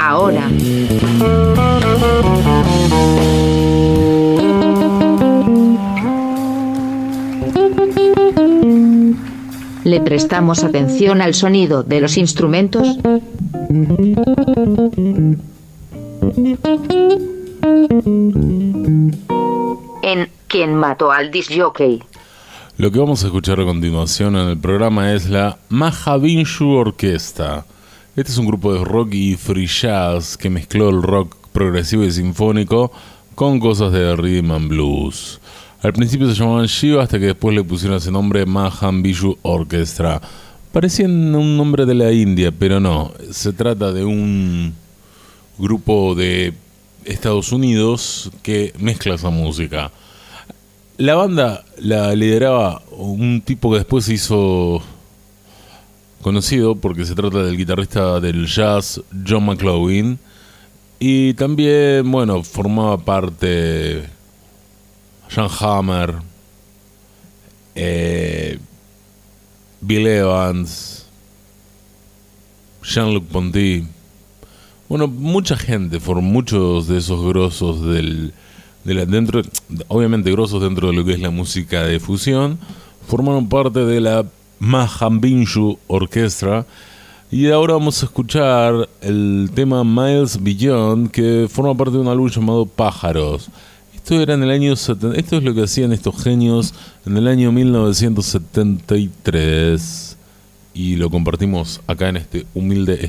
Ahora. ¿Le prestamos atención al sonido de los instrumentos? En ¿Quién mató al disc jockey? Lo que vamos a escuchar a continuación en el programa es la Mahavinshu Orquesta. Este es un grupo de rock y free jazz que mezcló el rock progresivo y sinfónico con cosas de rhythm and blues. Al principio se llamaban Shiva hasta que después le pusieron ese nombre Mahavishnu Orchestra. Parecía un nombre de la India, pero no. Se trata de un grupo de Estados Unidos que mezcla esa música. La banda la lideraba un tipo que después se hizo conocido porque se trata del guitarrista del jazz John McLaughlin y también, bueno, formaba parte Jan Hammer, eh, Bill Evans, Jean-Luc Ponty. Bueno, mucha gente, muchos de esos grosos del, dentro, obviamente grosos dentro de lo que es la música de fusión, formaron parte de la Mahambinshu Orquestra. Y ahora vamos a escuchar el tema Miles Beyond, que forma parte de un álbum llamado Pájaros. Esto era en el año esto es lo que hacían estos genios en el año 1973 y lo compartimos acá en este humilde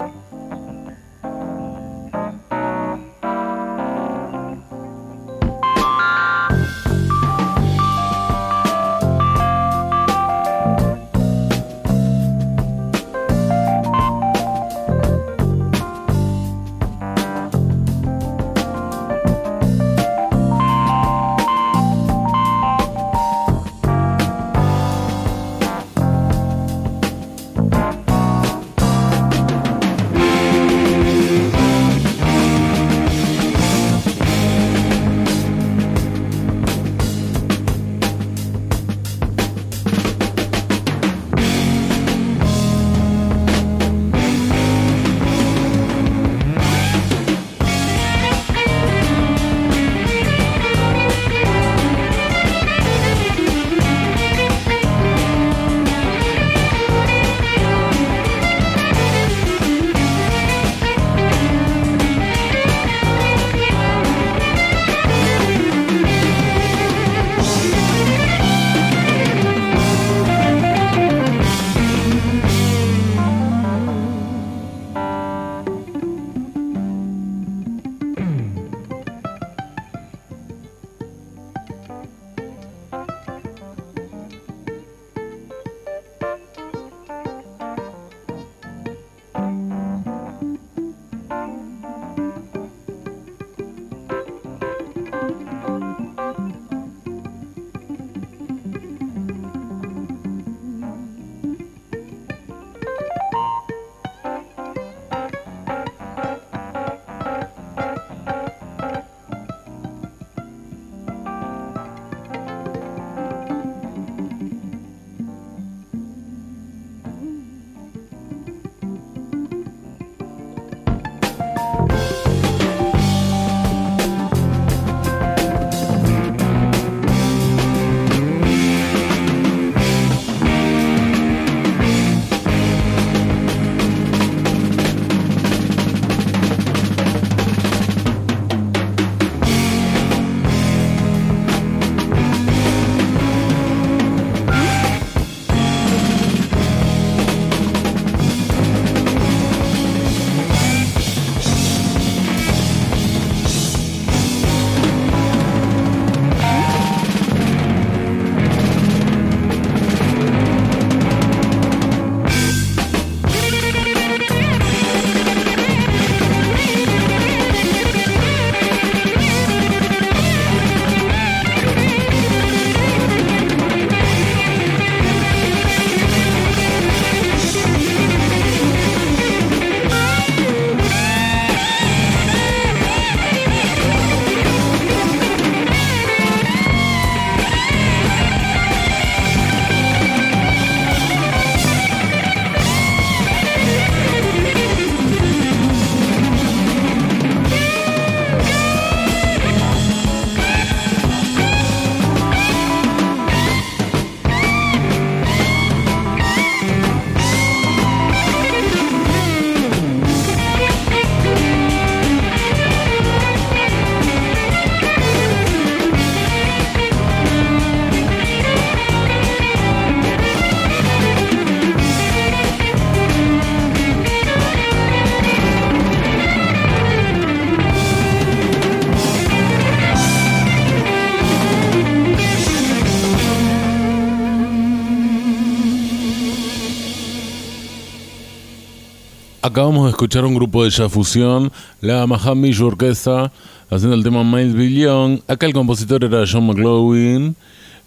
acabamos de escuchar un grupo de jazz fusión, la Mahamish Orquesta, haciendo el tema Miles Billion. Acá el compositor era John McLaughlin,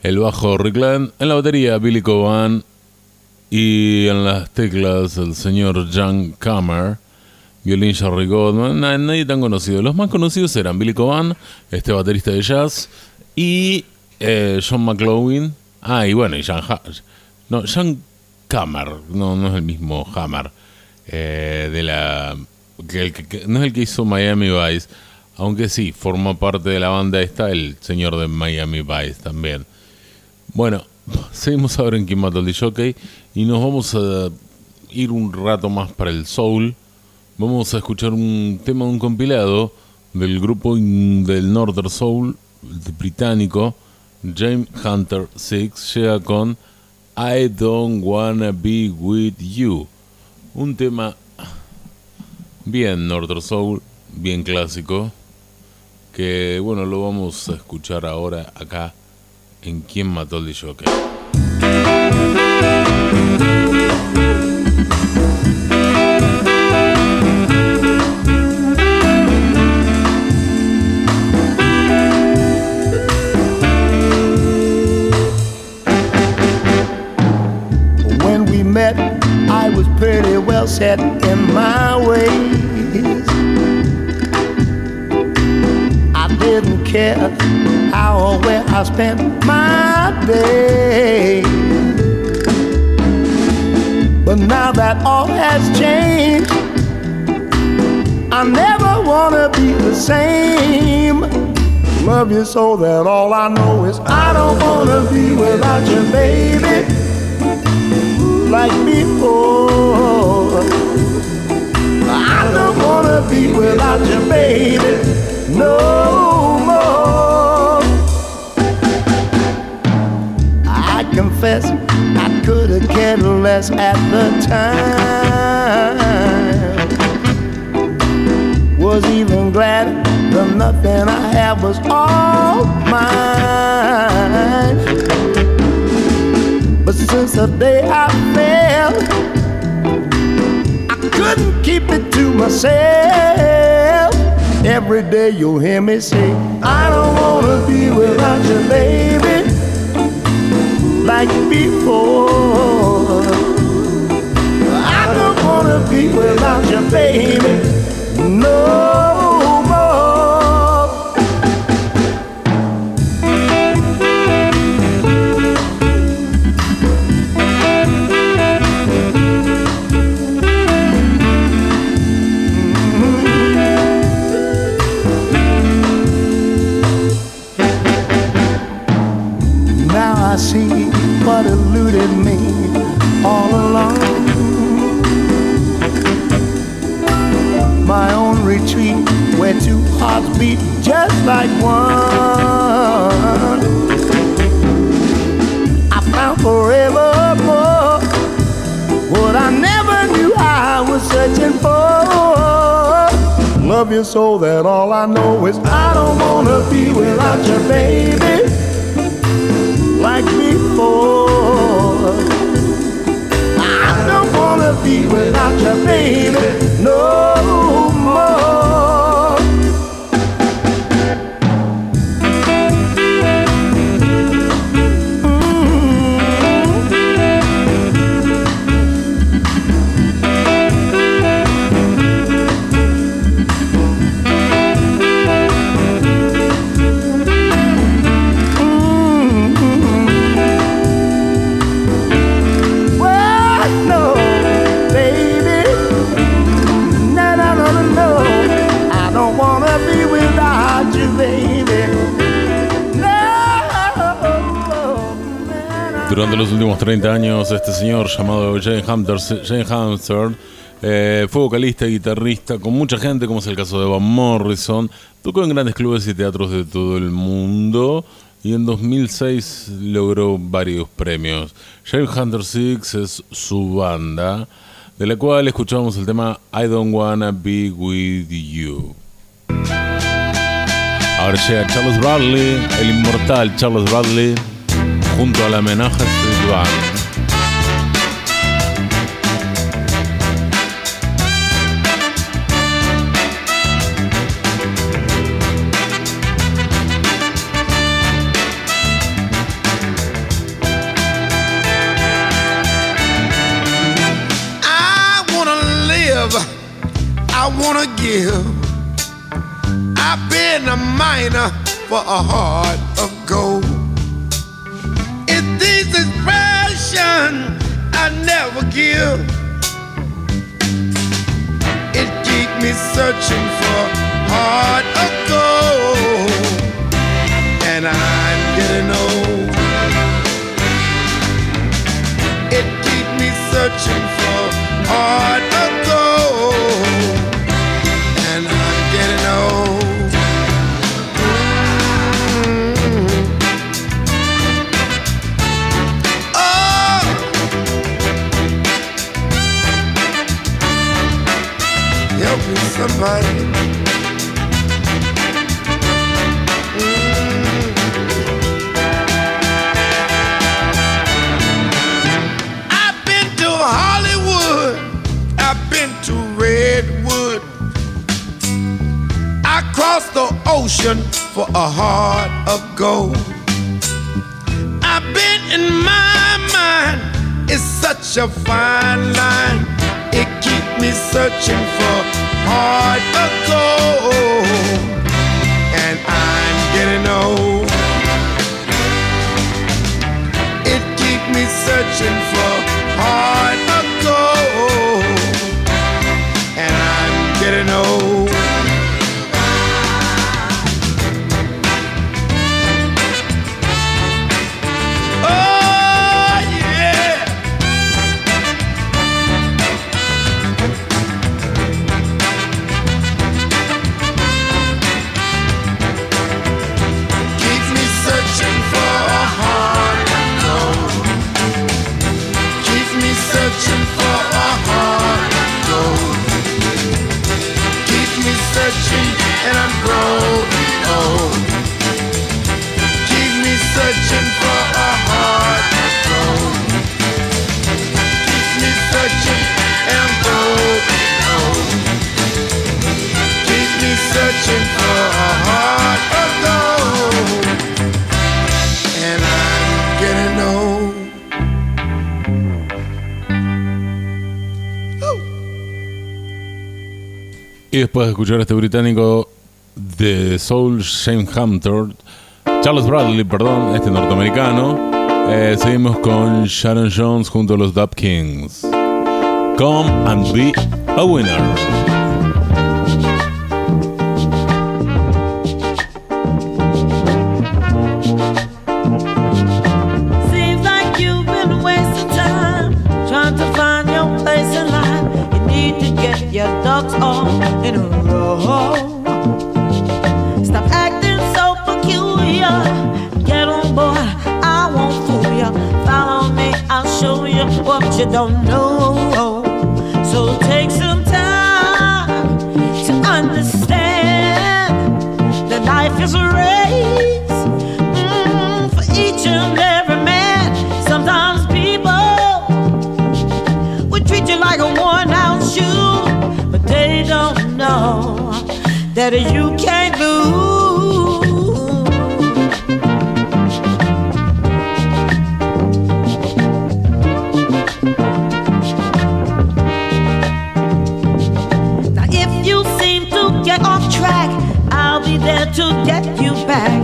el bajo Rick Land, en la batería Billy Coban y en las teclas el señor Jan Kammer, violín Jerry Goldman, nadie tan conocido. Los más conocidos eran Billy Coban, este baterista de jazz, y eh, John McLaughlin. Ah, y bueno, y Jan, no, Jan Kammer, no, no es el mismo Hammer. Eh, de la que, no es el que hizo Miami Vice, aunque sí, formó parte de la banda esta, el señor de Miami Vice también. Bueno, seguimos ahora en Kim mató el Jockey y nos vamos a ir un rato más para el soul. Vamos a escuchar un tema de un compilado del grupo del Northern Soul británico James Hunter Six llega con I Don't Wanna Be With You un tema bien Northern Soul, bien clásico, que bueno, lo vamos a escuchar ahora acá en Quién mató al Joker. Set in my ways. I didn't care how or where I spent my day. But now that all has changed, I never wanna be the same. Love you so that all I know is I don't wanna be without you, baby like before. Oh. I don't wanna be without you, baby, no more. I confess I could have cared less at the time. Was even glad the nothing I had was all mine. But since the day I fell, I couldn't keep it to myself. Every day you'll hear me say, I don't wanna be without you, baby, like before. I don't wanna be without you, baby, no. Hearts beat just like one. I found forevermore what I never knew I was searching for. Love you so that all I know is I don't wanna be without you, baby, like before. I don't wanna be without you, baby, no Durante los últimos 30 años, este señor llamado Jane Hamster, eh, fue vocalista y guitarrista con mucha gente, como es el caso de Van Morrison. Tocó en grandes clubes y teatros de todo el mundo y en 2006 logró varios premios. Jane Hunter Six es su banda, de la cual escuchamos el tema I Don't Wanna Be With You. Ahora llega Charles Bradley, el inmortal Charles Bradley junto a la espiritual. I wanna live, I wanna give. I've been a miner for a heart of never give. It keep me searching for heart of gold, and I'm getting old. It keep me searching for heart of gold, Somebody. Mm. I've been to Hollywood. I've been to Redwood. I crossed the ocean for a heart of gold. I've been in my mind. It's such a fine line. It keep me searching for heart of gold. And I'm getting old. It keeps me searching for heart of gold, and I'm getting old. Searching and I'm growing old. Keep me searching for a heart gold. Keep me searching and I'm growing old. Keep me searching después de escuchar a este británico de Soul Shane Hunter, Charles Bradley, perdón, este norteamericano, eh, seguimos con Sharon Jones junto a los Dub Kings. Come and be a winner. Stop acting so peculiar. Get on board, I won't fool. Follow me, I'll show you what you don't know. That you can't lose. Now, if you seem to get off track, I'll be there to get you back.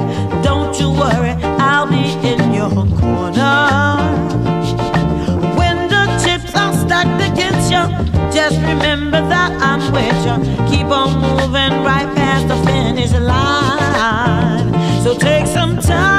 I'm with you. Keep on moving right past the finish line. So take some time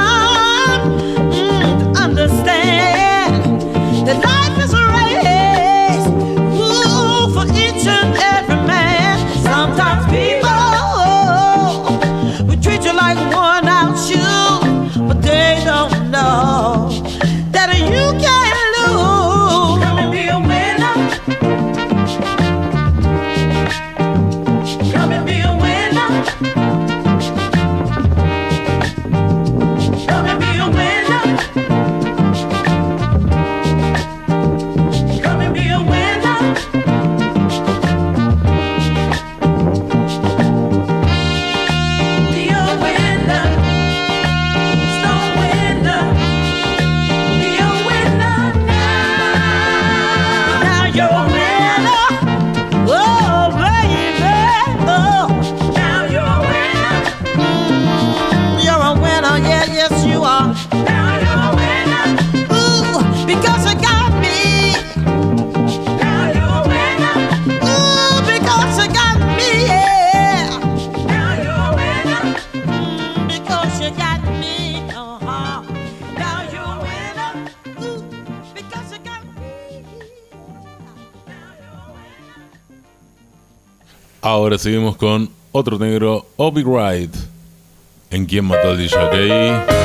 Ahora seguimos con otro negro, Obi Wright. ¿En quién mató al DJ?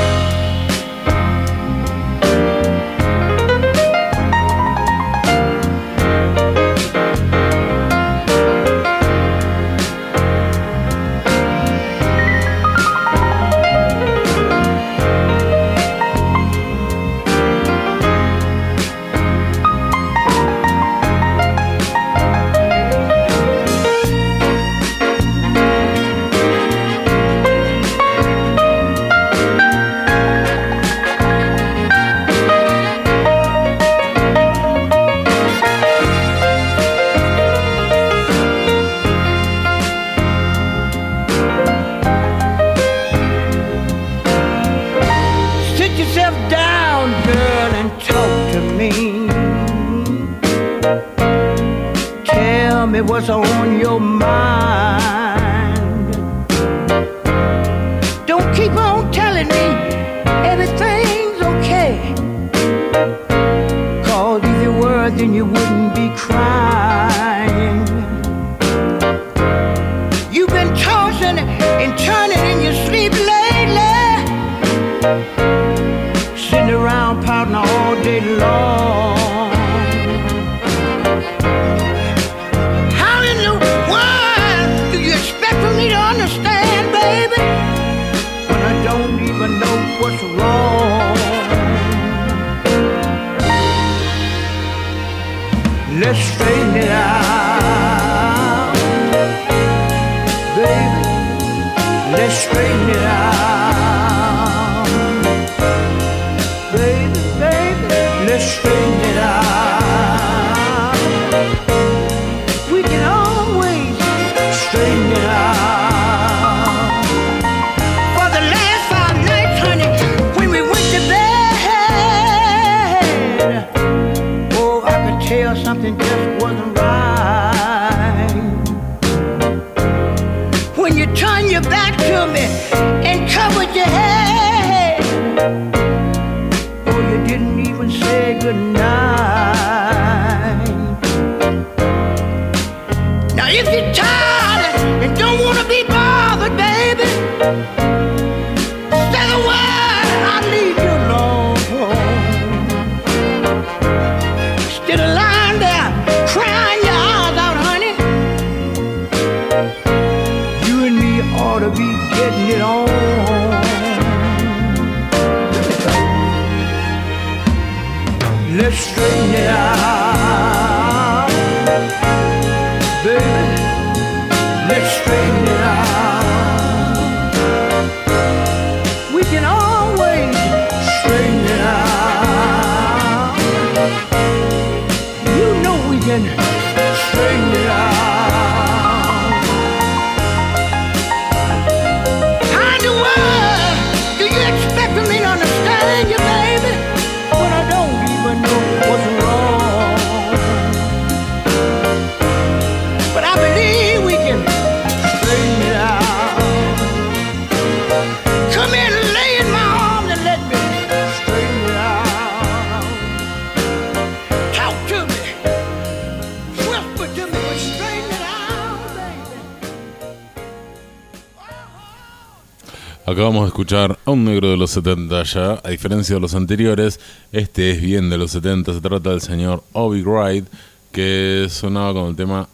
Acabamos de escuchar a un negro de los 70 ya, a diferencia de los anteriores, este es bien de los 70, se trata del señor Obi Wright, que sonaba con el tema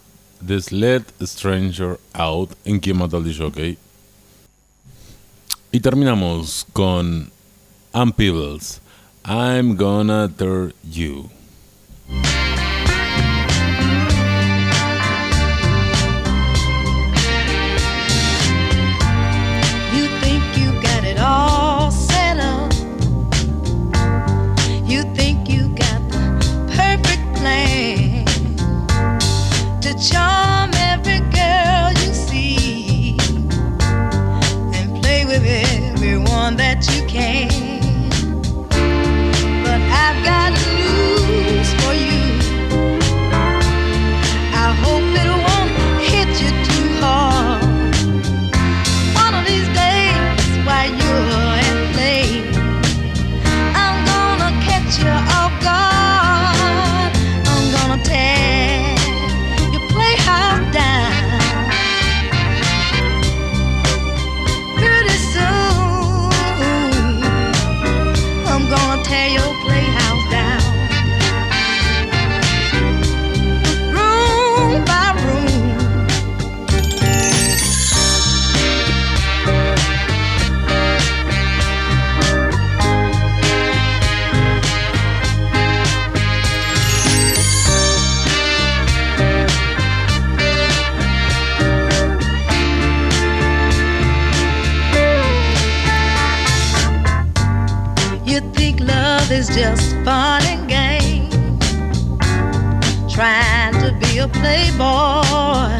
This Let Stranger Out, en quien mata al DJ. Y terminamos con Ann Peebles, I'm Gonna Tear You. Fun and games. Trying to be a playboy.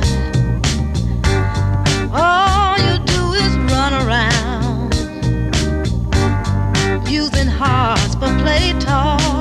All you do is run around using hearts for play toys.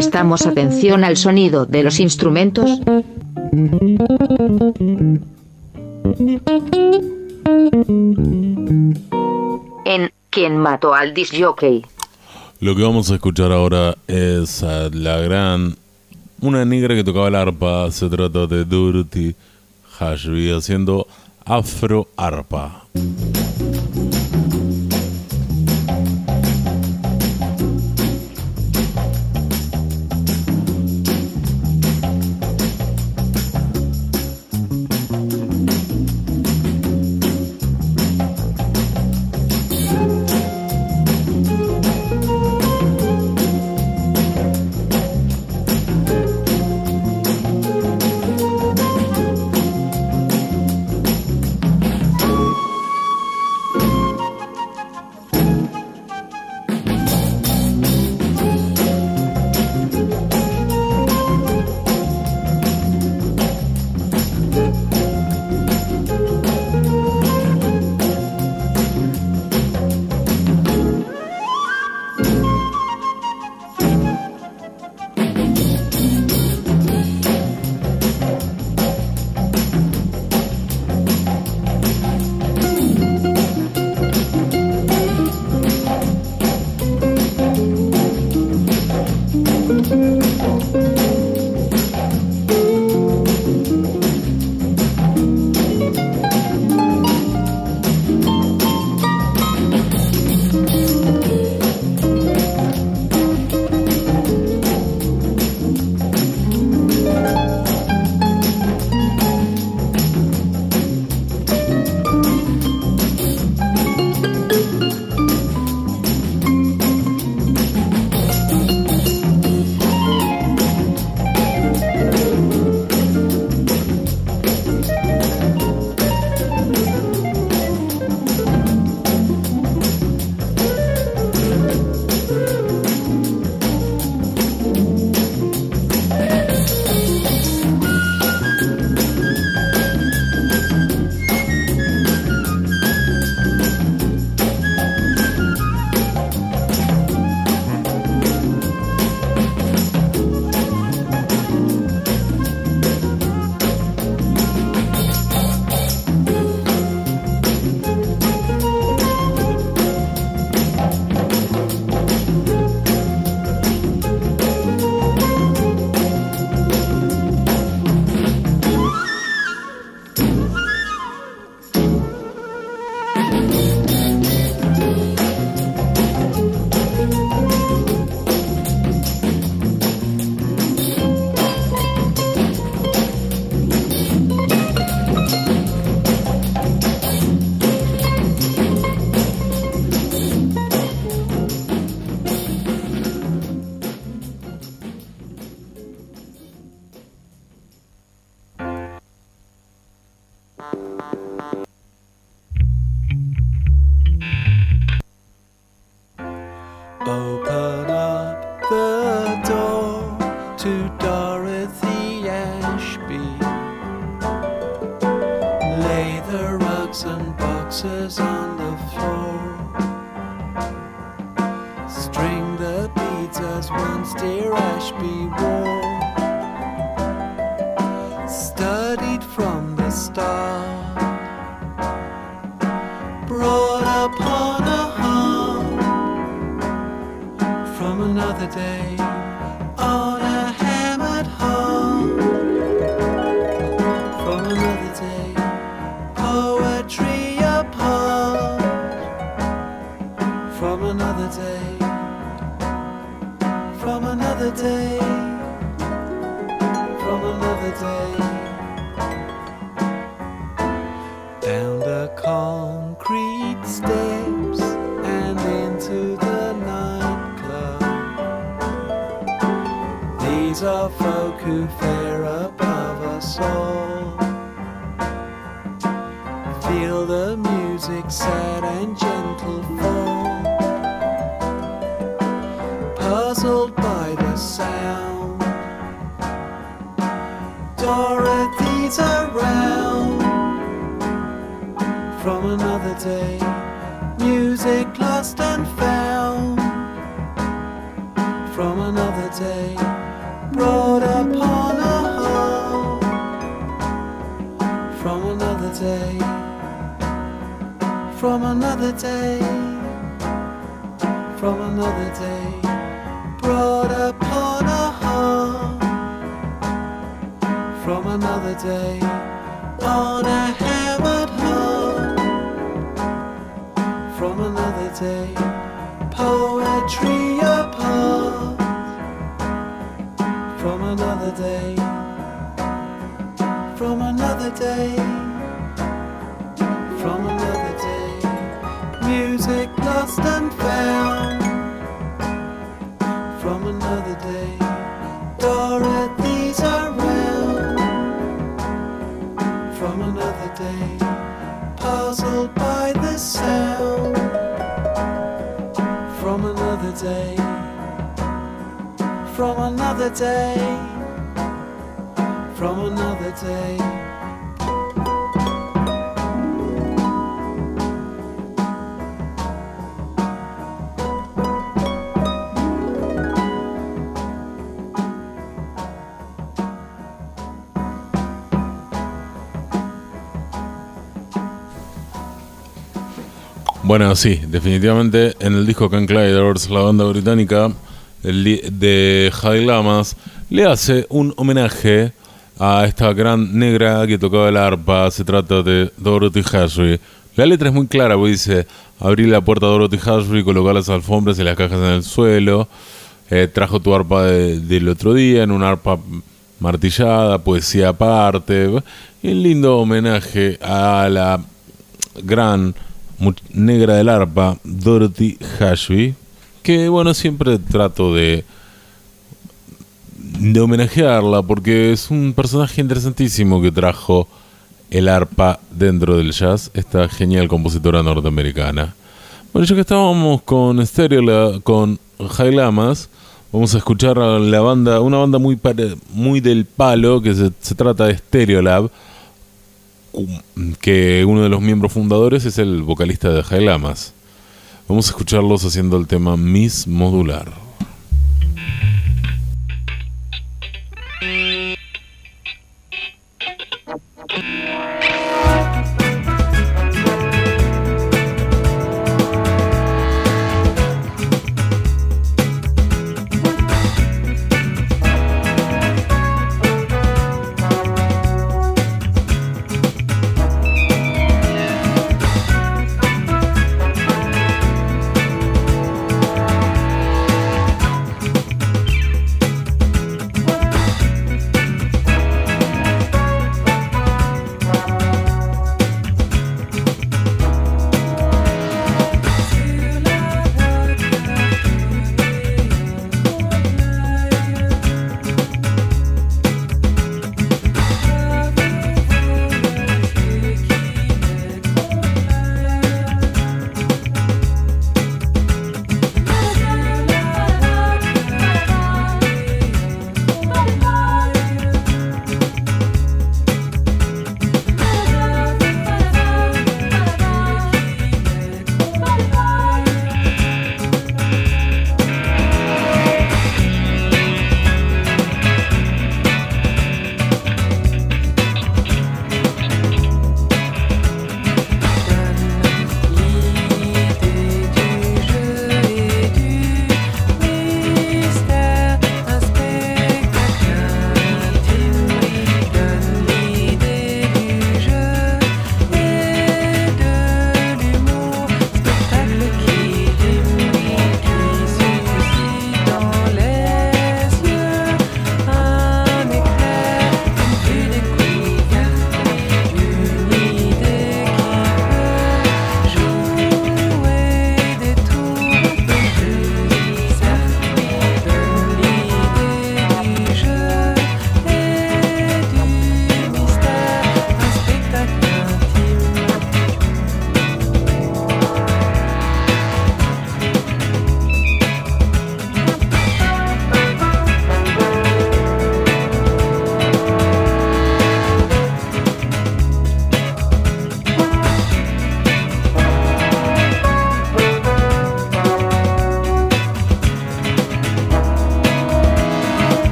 Prestamos atención al sonido de los instrumentos. En ¿Quién mató al disc jockey? Lo que vamos a escuchar ahora es a la gran. Una negra que tocaba el arpa. Se trata de Dorothy Hashby haciendo afro arpa. Bueno, sí, definitivamente en el disco Can Gliders, la banda británica de High Lamas, le hace un homenaje a esta gran negra que tocaba el arpa. Se trata de Dorothy Hashry. La letra es muy clara, porque dice: Abrí la puerta a Dorothy Hashry, colocar las alfombras y las cajas en el suelo. Eh, trajo tu arpa de- del otro día en una arpa martillada, poesía aparte. Y un lindo homenaje a la gran negra del arpa, Dorothy Hashby, que bueno, siempre trato de, de homenajearla porque es un personaje interesantísimo que trajo el arpa dentro del jazz, esta genial compositora norteamericana. Bueno, ya que estábamos con Stereo, con High Lamas, vamos a escuchar la banda, una banda muy, muy del palo, que se, se trata de Stereolab, que uno de los miembros fundadores es el vocalista de High Lamas. Vamos a escucharlos haciendo el tema Miss Modular.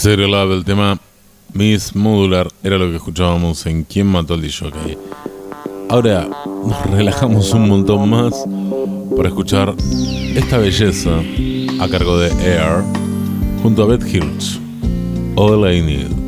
Serio Love, el tema Miss Modular era lo que escuchábamos en ¿Quién mató al DJ? Ahora nos relajamos un montón más para escuchar esta belleza a cargo de Air junto a Beth Hirsch, All I Need.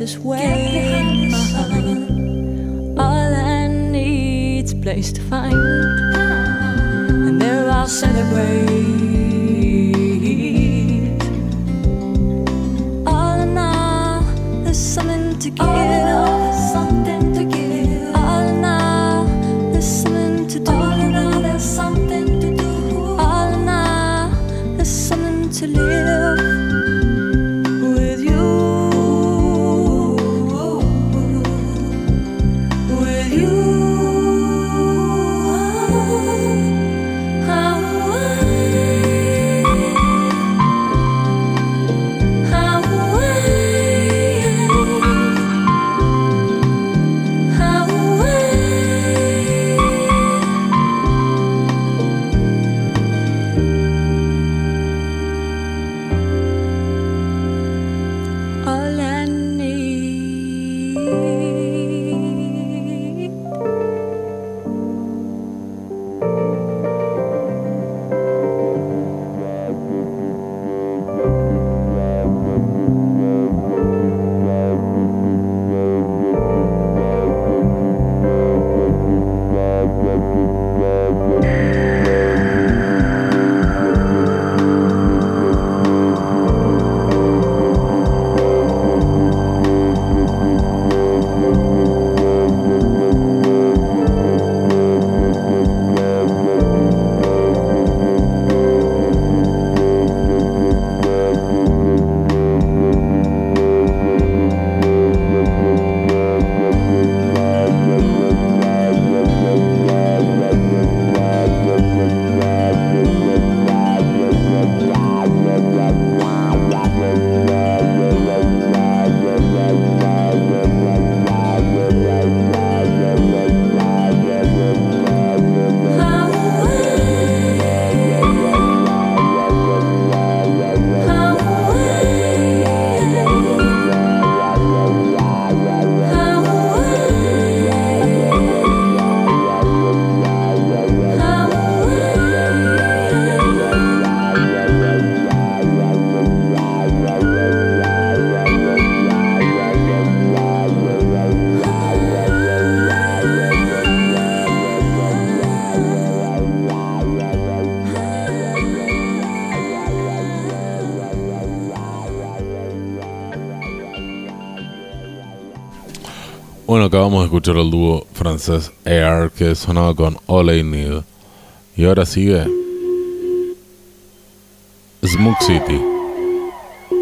Is where Uh -huh. All I need's place to find. Acabamos de escuchar el dúo francés Air que sonaba con All I Need. Y ahora sigue Smoke City,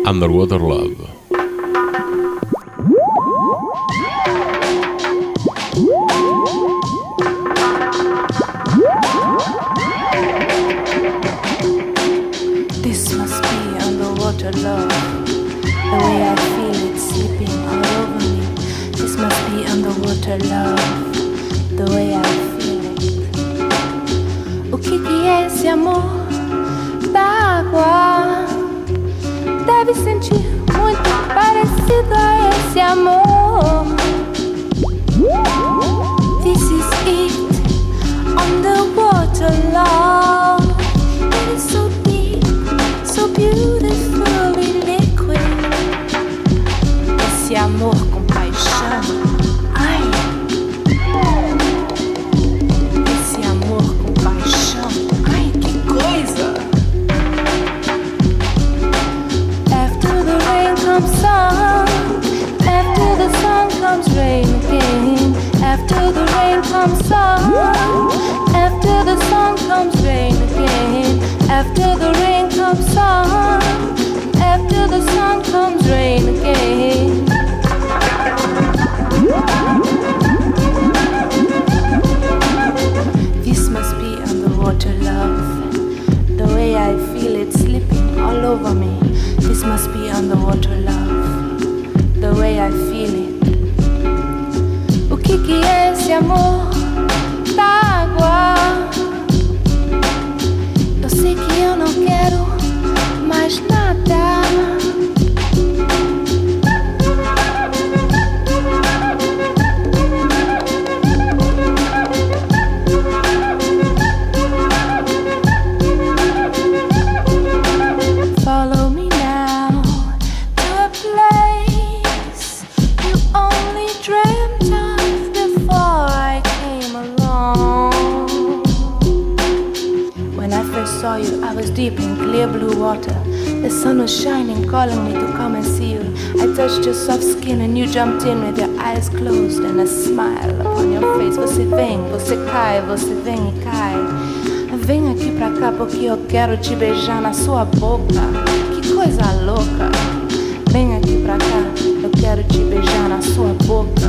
Underwater Love. the love, the way I feel it. O que que é esse amor da água? Deve sentir muito parecido a esse amor. Rain sun. After the sun comes rain again. After the rain comes sun. After the sun comes rain again. This must be underwater love. The way I feel it slipping all over me. This must be underwater love. The way I feel it. O que que é esse amor jumped in with your eyes closed and a smile upon your face. Você vem, você cai, você vem e cai. Vem aqui pra cá porque eu quero te beijar na sua boca. Que coisa louca. Vem aqui pra cá, eu quero te beijar na sua boca.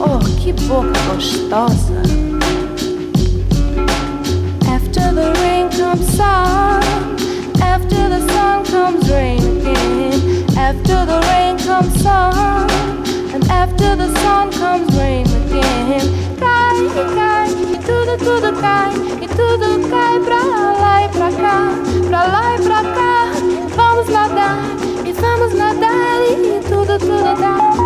Oh, que boca gostosa. After the rain comes sun. After the sun comes rain again. After the rain comes sun. After the sun comes rain again. Cai, cai, e tudo, tudo cai. E tudo cai pra lá e pra cá. Pra lá e pra cá. Vamos nadar, e vamos nadar. E tudo, tudo dá.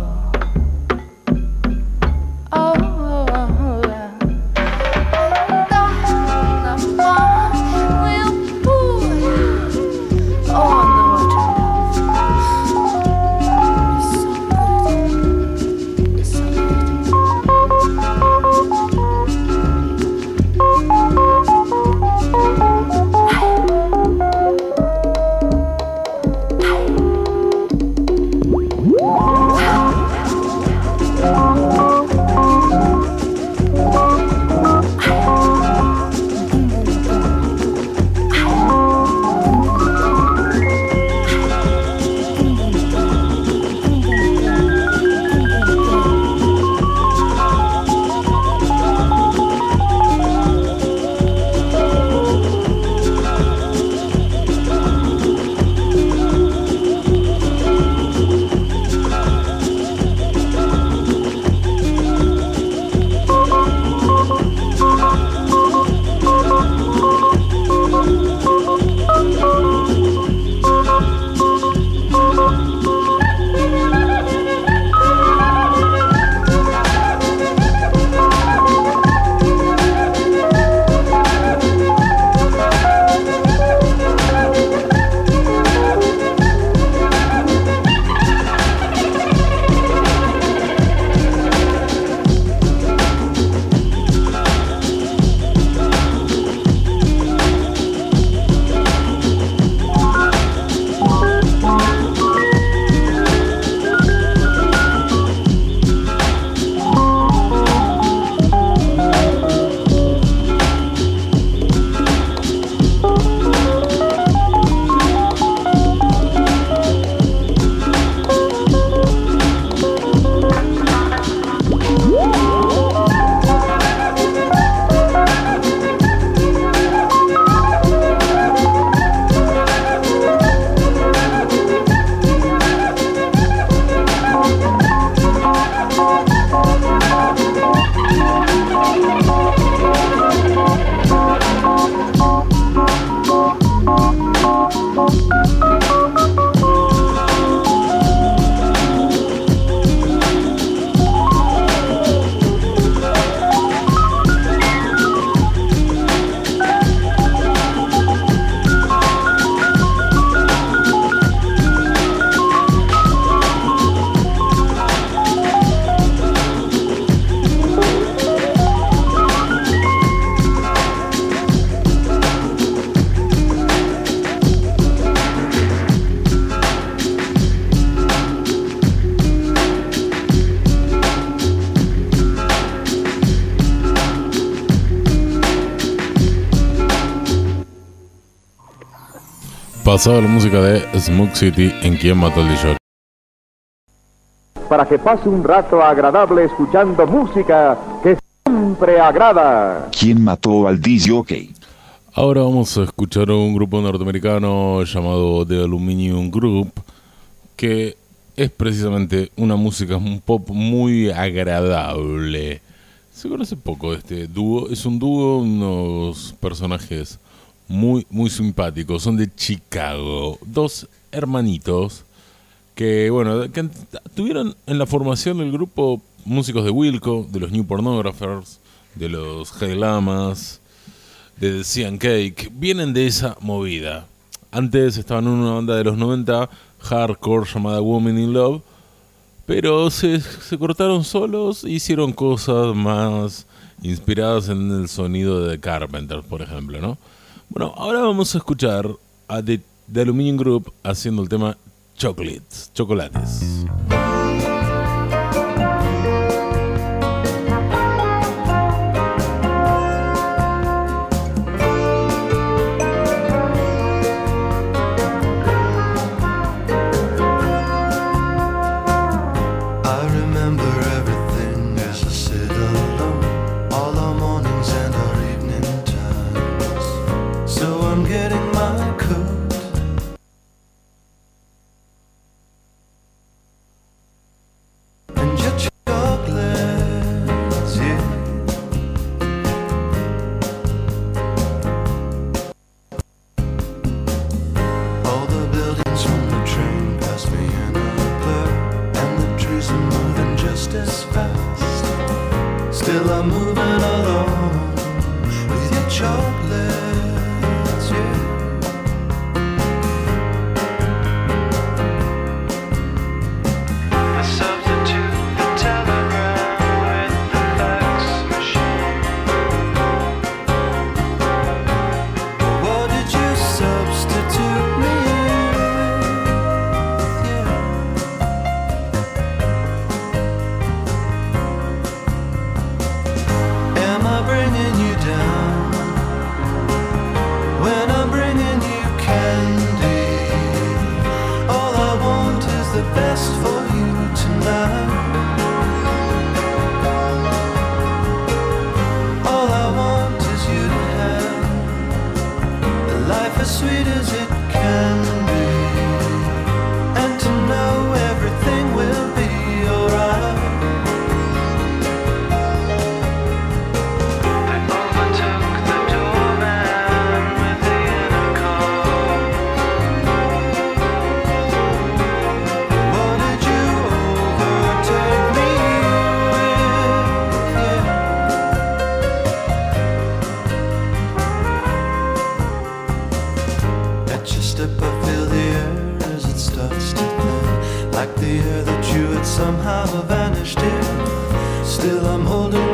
Pasaba la música de Smoke City en Quien mató al DJ. para que pase un rato agradable escuchando música que siempre agrada. ¿Quién mató al DJ? Ahora vamos a escuchar a un grupo norteamericano llamado The Aluminium Group, que es precisamente una música, un pop muy agradable. Se conoce poco de este dúo, es un dúo, unos personajes muy, muy simpáticos, son de Chicago, dos hermanitos que, bueno, que tuvieron en la formación del grupo músicos de Wilco, de los New Pornographers, de los Lamas, de The Cian Cake, vienen de esa movida. Antes estaban en una banda de los 90 hardcore llamada Woman in Love, pero se, se cortaron solos e hicieron cosas más inspiradas en el sonido de Carpenter, por ejemplo, ¿no? Bueno, ahora vamos a escuchar a The, Aluminium Group haciendo el tema Chocolates, chocolates.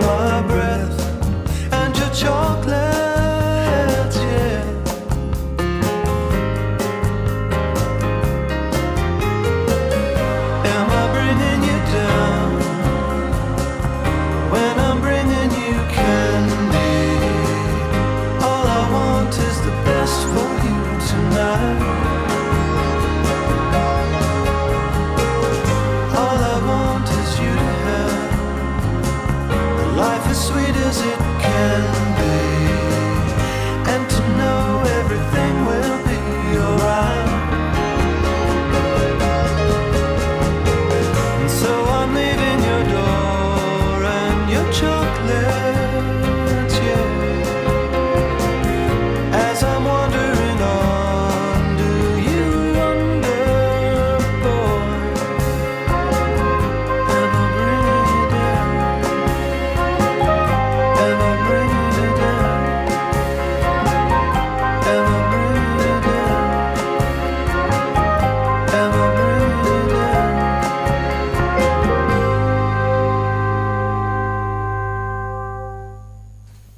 my.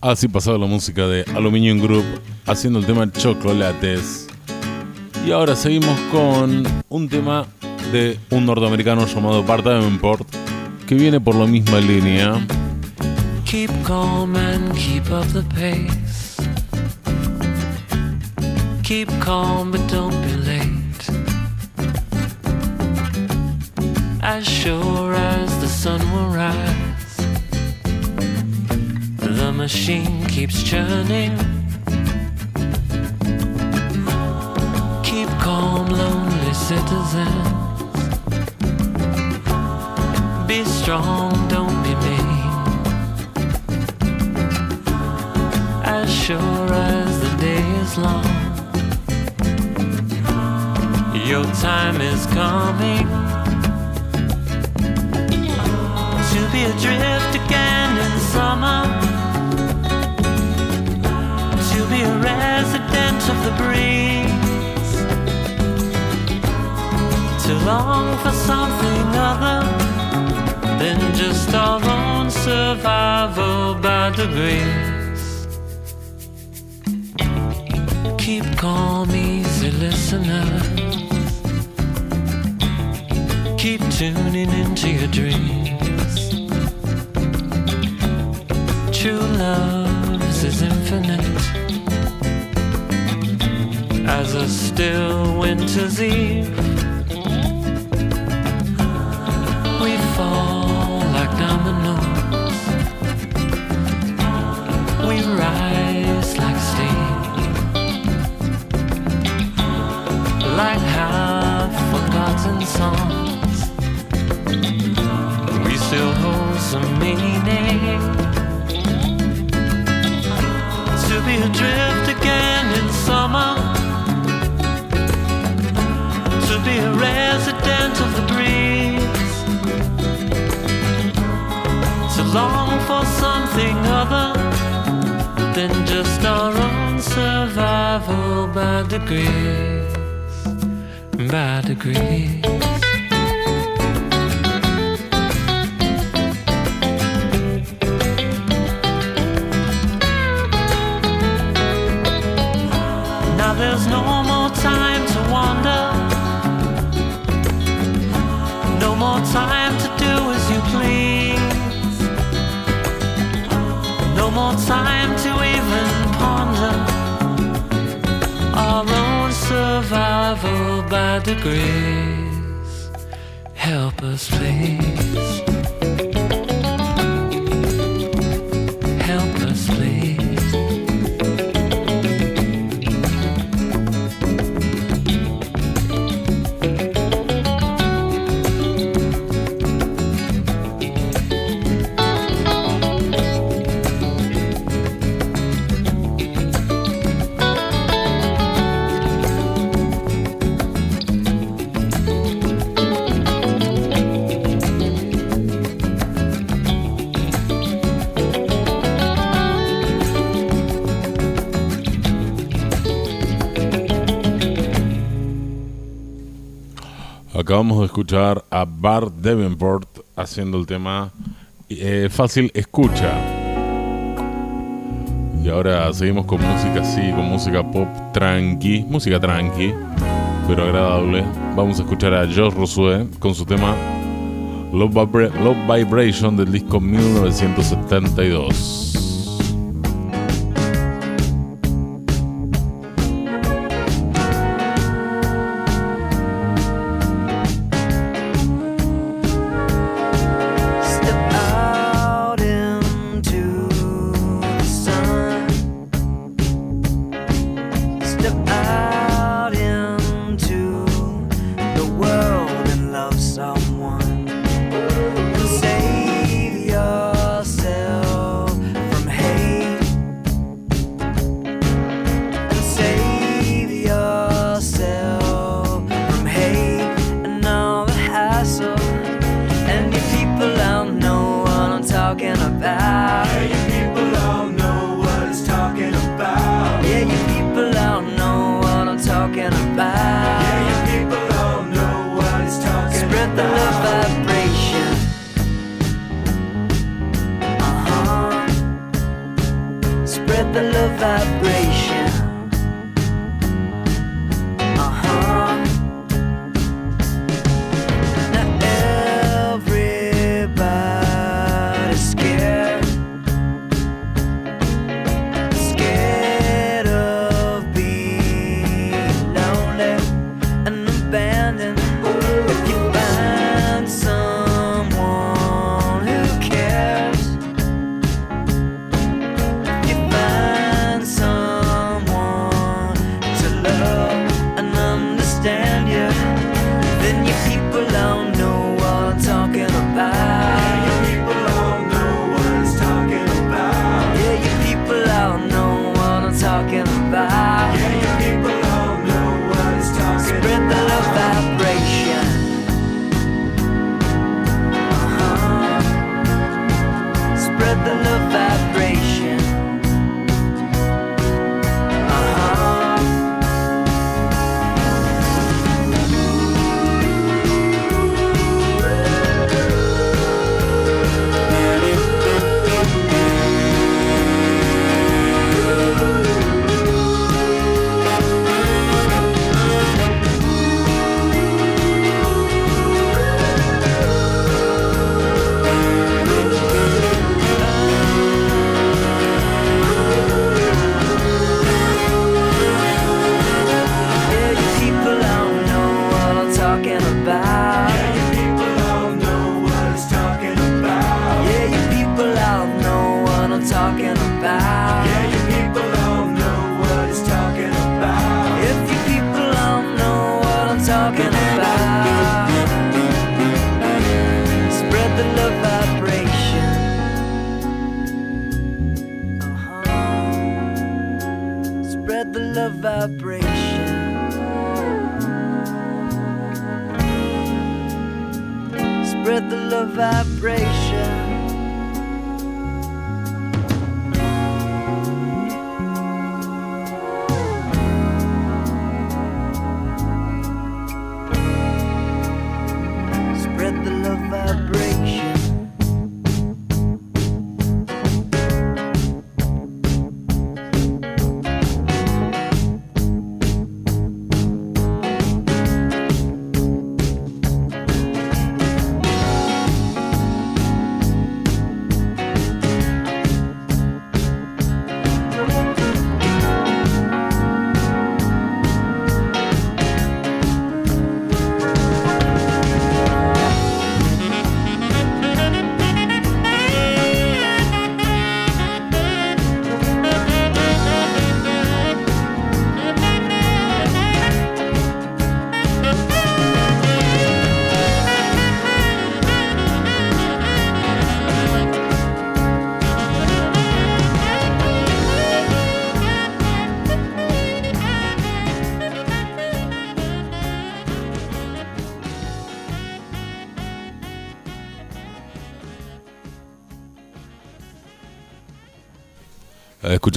Así pasaba la música de Aluminium Group haciendo el tema Chocolates. Y ahora seguimos con un tema de un norteamericano llamado Bart Davenport que viene por la misma línea. Keep calm and keep up the pace. Keep calm, but don't be late. As sure as the sun will rise, machine keeps churning. Keep calm, lonely citizen. Be strong, don't be mean. As sure as the day is long, your time is coming to be adrift again in summer, be a resident of the breeze, to long for something other than just our own survival by degrees. Keep calm, easy listener. Keep tuning into your dreams. True love is infinite as a still winter's eve. We fall like dominoes. We rise like steam, like half forgotten songs. We still hold some meaning to be adrift again in summer, degrees, by degrees. By degrees. Acabamos de escuchar a Bart Davenport haciendo el tema eh, Fácil Escucha. Y ahora seguimos con música así, con música pop tranqui, música tranqui, pero agradable. Vamos a escuchar a Josh Rosue con su tema Love, Love Vibration del disco 1972.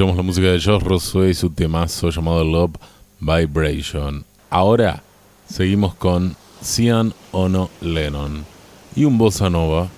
La música de Josh Rosué y su temazo llamado Love Vibration. Ahora seguimos con Cian Ono Lennon y un bossa nova.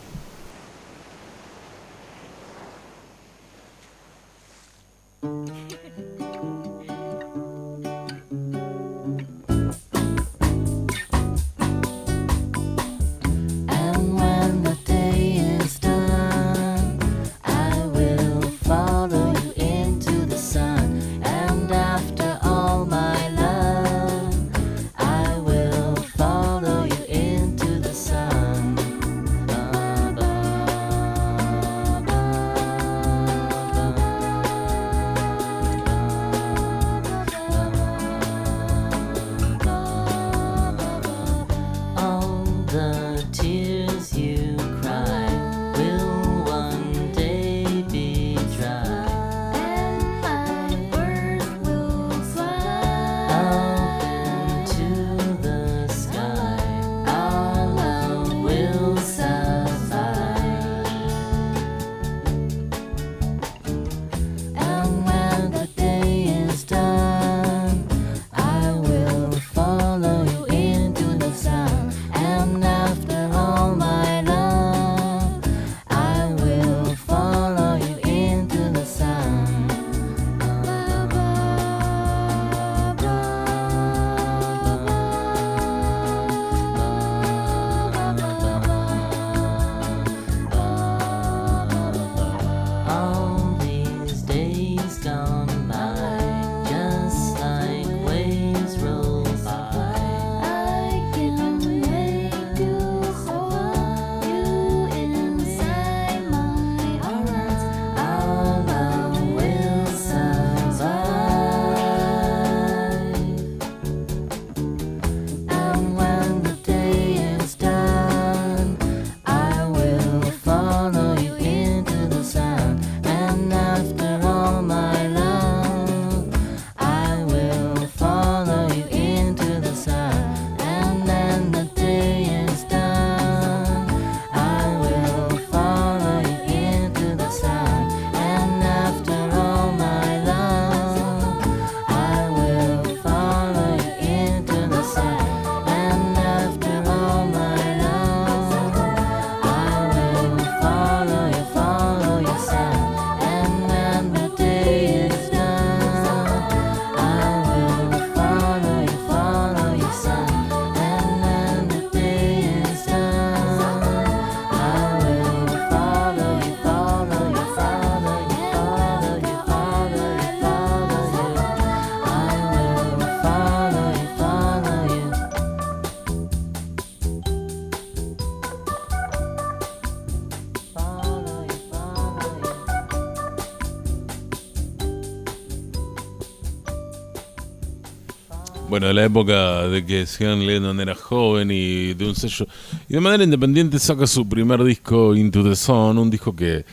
Bueno, de la época de que Sean Lennon era joven y de un sello. Y de manera independiente saca su primer disco Into the Sun, un disco que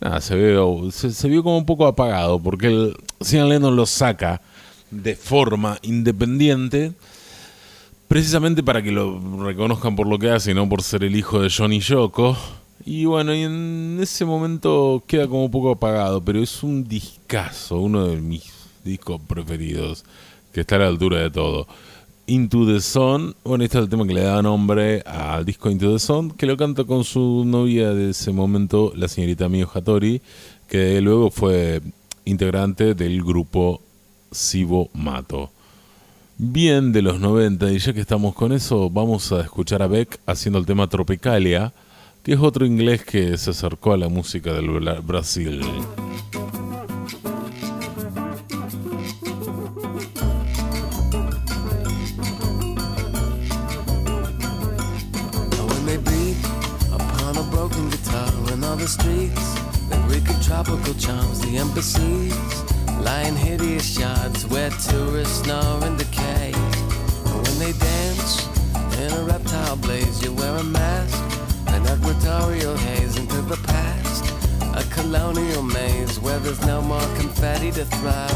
nada, se, ve, se, se vio como un poco apagado, porque el, Sean Lennon lo saca de forma independiente, precisamente para que lo reconozcan por lo que hace y no por ser el hijo de Johnny Yoko. Y bueno, y en ese momento queda como un poco apagado, pero es un discazo, uno de mis discos preferidos, que está a la altura de todo. Into the Sun, bueno, este es el tema que le da nombre al disco Into the Sun, que lo canta con su novia de ese momento, la señorita Mio Hattori, que luego fue integrante del grupo Sibo Mato. Bien de los 90, y ya que estamos con eso, vamos a escuchar a Beck haciendo el tema Tropicalia, que es otro inglés que se acercó a la música del Bra- Brasil. Streets, the wicked tropical charms, the embassies, lying hideous yards where tourists snore and decay. And when they dance in a reptile blaze, you wear a mask, an equatorial haze into the past, a colonial maze where there's no more confetti to throw.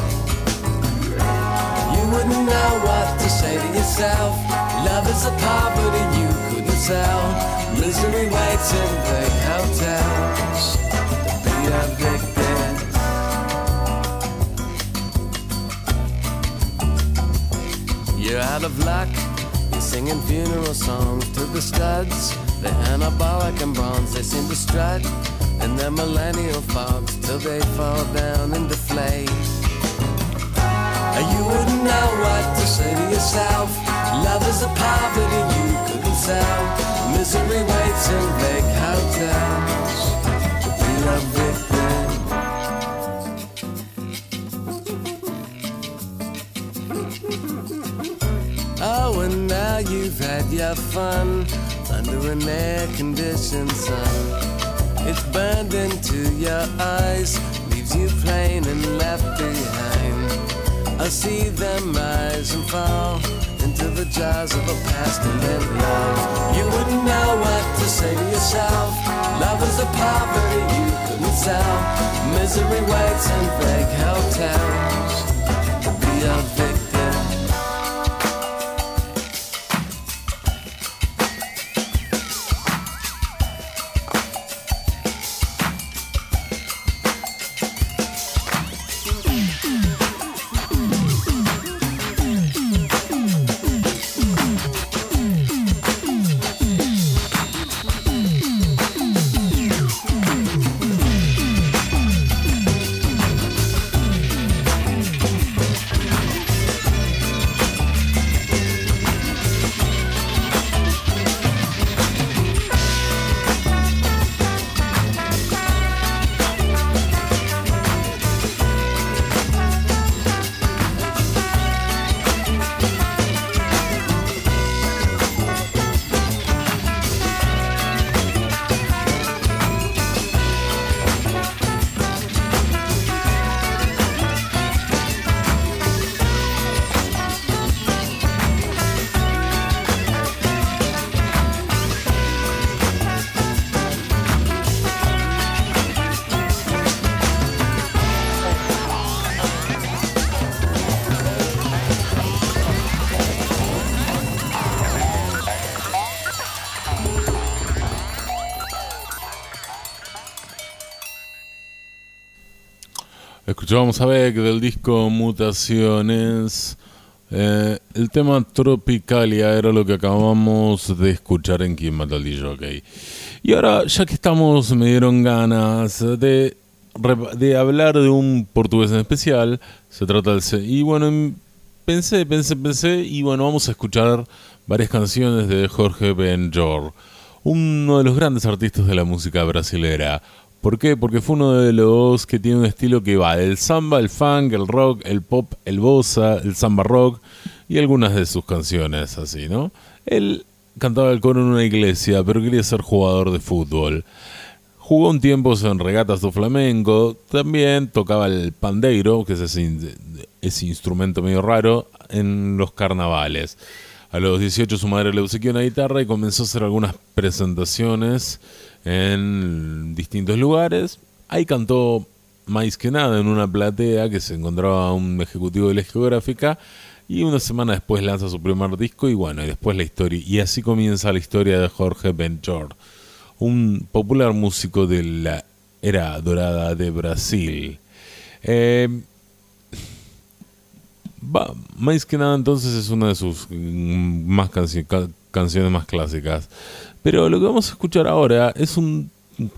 You wouldn't know what to say to yourself. Love is a poverty you couldn't sell. Misery waits in big hotels. Be a victim. You're out of luck. You're singing funeral songs to the studs. They're anabolic and bronze. They seem to strut in their millennial fogs till they fall down and deflate. You wouldn't know what to say to yourself. Love is a poverty you couldn't sell. Misery waits in big hotels. Be a victim. Oh, and now you've had your fun under an air-conditioned sun. It's burned into your eyes, leaves you plain and left behind. I see them rise and fall into the jaws of a past and then love. You wouldn't know what to say to yourself. Love is a poverty you couldn't sell. Misery waits in fake hotels Escuchábamos a Beck del disco Mutaciones. Eh, el tema Tropicalia era lo que acabamos de escuchar en Quien Mata al DJ. Y ahora, ya que estamos, me dieron ganas de, de hablar de un portugués en especial. Se trata del... se- Y bueno, em, pensé, pensé, pensé. Y bueno, vamos a escuchar varias canciones de Jorge Benjor. Uno de los grandes artistas de la música brasilera. ¿Por qué? Porque fue uno de los que tiene un estilo que va del samba, el funk, el rock, el pop, el bossa, el samba rock y algunas de sus canciones así, ¿no? Él cantaba el coro en una iglesia, pero quería ser jugador de fútbol. Jugó un tiempo en regatas do Flamengo, también tocaba el pandeiro, que es ese, ese instrumento medio raro, en los carnavales. A los 18 su madre le obsequió una guitarra y comenzó a hacer algunas presentaciones en distintos lugares. Ahí cantó más que nada en una platea que se encontraba un ejecutivo de la geográfica Y una semana después lanza su primer disco y bueno, y después la historia. Y así comienza la historia de Jorge Benjor, un popular músico de la era dorada de Brasil. Eh, más que nada entonces es una de sus mm, más canci- ca- canciones más clásicas. Pero lo que vamos a escuchar ahora es un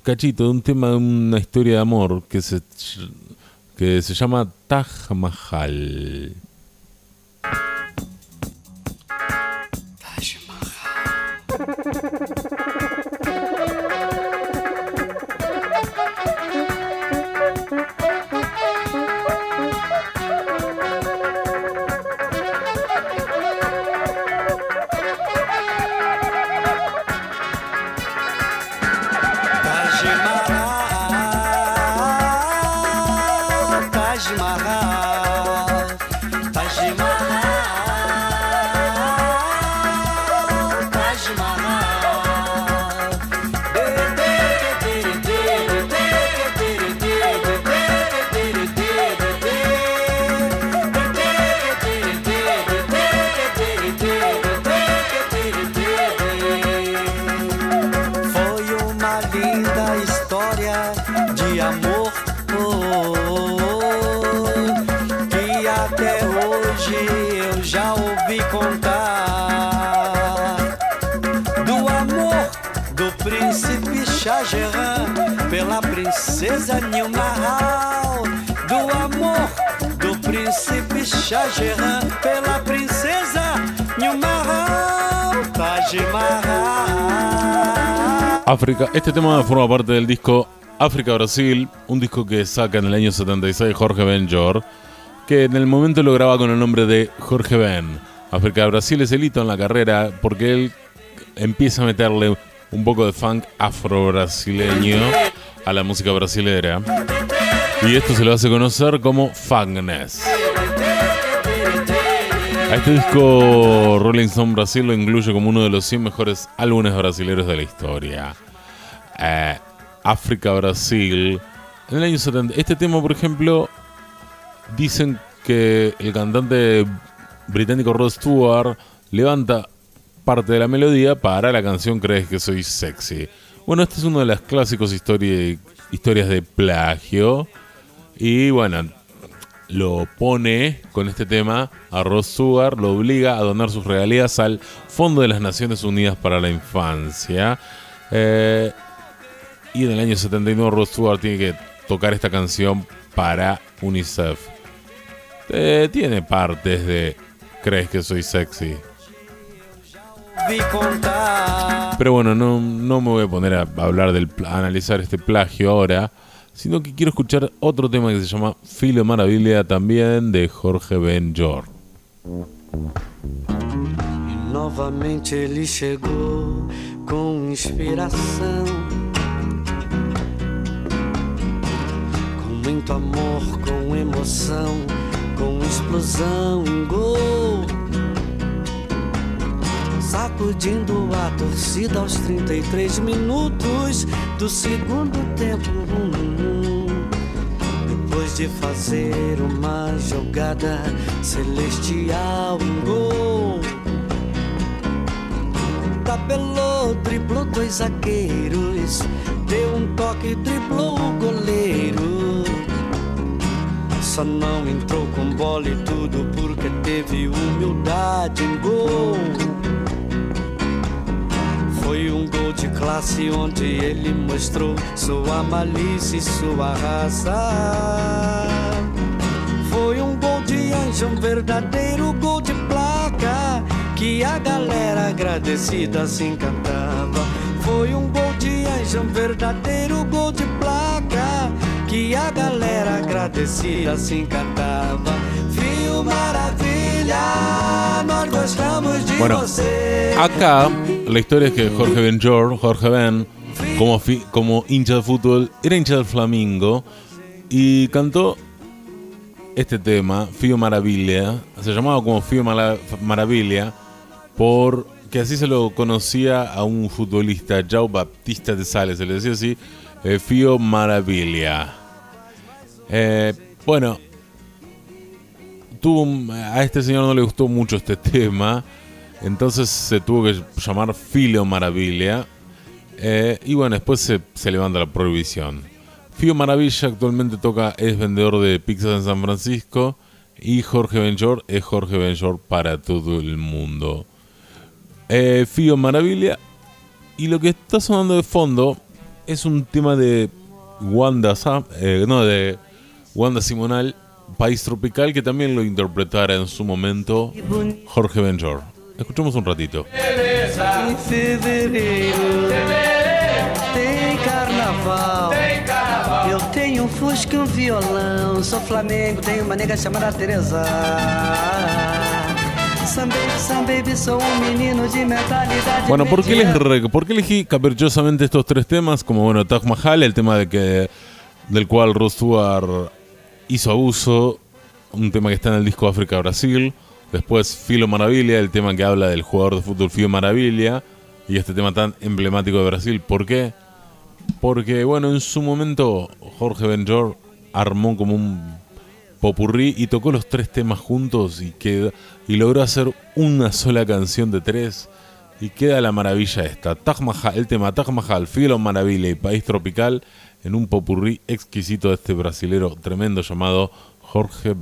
cachito de un tema de una historia de amor que se, que se llama Taj Mahal. Taj Jahan pela princesa Mahal África. Este tema forma parte del disco África Brasil, un disco que saca en el año 76 Jorge Benjor, que en el momento lo graba con el nombre de Jorge Ben. África Brasil es el hito en la carrera porque él empieza a meterle un poco de funk afro-brasileño a la música brasilera. Y esto se lo hace conocer como Funkness. A este disco Rolling Stone Brasil lo incluye como uno de los 100 mejores álbumes brasileños de la historia. Eh, África Brasil. En el año 70. Este tema, por ejemplo, dicen que el cantante británico Rod Stewart levanta parte de la melodía para la canción Crees que soy sexy. Bueno, este es uno de las clásicos histori- historias de plagio. Y bueno, lo pone con este tema a Rod Stewart, lo obliga a donar sus regalías al Fondo de las Naciones Unidas para la Infancia. Eh, y en el año 79 Rod Stewart tiene que tocar esta canción para UNICEF. Eh, tiene partes de ¿Crees que soy sexy? Pero bueno, no, no me voy a poner a hablar del a analizar este plagio ahora, sino que quiero escuchar otro tema que se llama Filho Maravilla también de Jorge Ben Jor. E novamente ele chegou com inspiração, com muito amor, com emoção, com explosão em gol. Sacudindo a torcida aos 33 minutos do segundo tempo. Depois de fazer uma jogada celestial em gol. Tabelou, driblou dois zagueiros. Deu um toque, driblou o goleiro. Só não entrou com bola e tudo porque teve humildade em gol. Foi um gol de classe onde ele mostrou sua malícia e sua raça. Foi um gol de anjo, um verdadeiro gol de placa que a galera agradecida se encantava. Foi um gol de anjo, um verdadeiro gol de placa que a galera agradecida se encantava. Bueno, acá la historia es que Jorge Ben Jor, Jorge Ben, como, como hincha de fútbol, era hincha del Flamingo y cantó este tema, Fío Maravilla, se llamaba como Fío Maravilla, porque así se lo conocía a un futbolista, João Baptista de Sales, se le decía así, eh, Fío Maravilla. Eh, bueno, a este señor no le gustó mucho este tema, entonces se tuvo que llamar Filo Maravilla. eh, y bueno, después se, levanta la prohibición. Fío Maravilla actualmente toca, es vendedor de pizzas en San Francisco. Y Jorge Benjor es Jorge Benjor para todo el mundo. Eh, Fío Maravilla. Y lo que está sonando de fondo es un tema de Wanda, Sa- eh, no, de Wanda Simonal, País Tropical, que también lo interpretara en su momento Jorge Benjor. Escuchemos un ratito. Fevereiro tem carnaval. Eu tenho um fusca violão. Sou Flamengo, tenho uma nega chamada Teresa. Sam baby, Sam baby, sou menino de mentalidade. Bueno, ¿por qué, les ¿por qué elegí caprichosamente estos tres temas? Como bueno, Taj Mahal, el tema de que, del cual Rod Stewart hizo abuso, un tema que está en el disco África Brasil. Después Filo Maravilla, el tema que habla del jugador de fútbol Filo Maravilla. Y este tema tan emblemático de Brasil. ¿Por qué? Porque, bueno, en su momento Jorge Benjor armó como un popurrí y tocó los tres temas juntos y, quedó, y logró hacer una sola canción de tres. Y queda la maravilla esta. Taj Mahal, el tema Taj Mahal, Filo Maravilla y País Tropical en un popurrí exquisito de este brasilero tremendo llamado Jorge.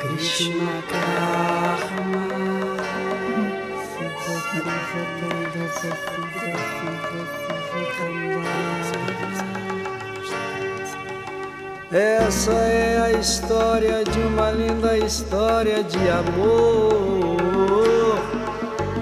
Krishna Karma. Essa é a história de uma linda história de amor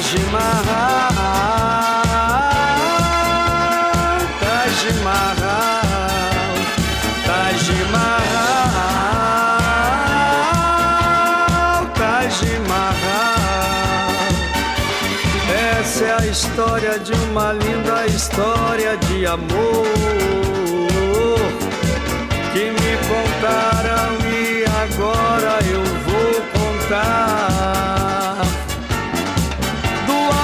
Taj Mahal, Taj Mahal, Taj Mahal, Taj Mahal. Essa é a história de uma linda história de amor do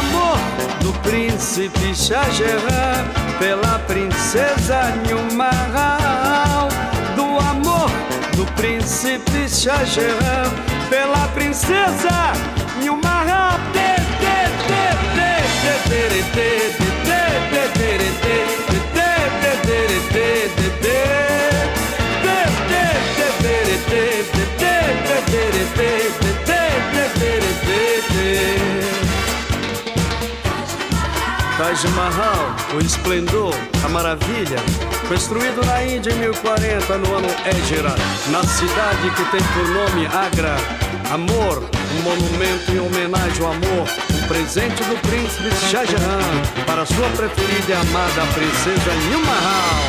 amor do príncipe Jahan pela princesa Nilmahal do amor do príncipe Jahan pela princesa Nilmahal Taj Mahal, o esplendor, a maravilha, construído na Índia em 1040 no ano Égira, na cidade que tem por nome Agra. Amor, um monumento em homenagem ao amor, um presente do príncipe Shah Jahan para sua preferida e amada princesa Nilmahal.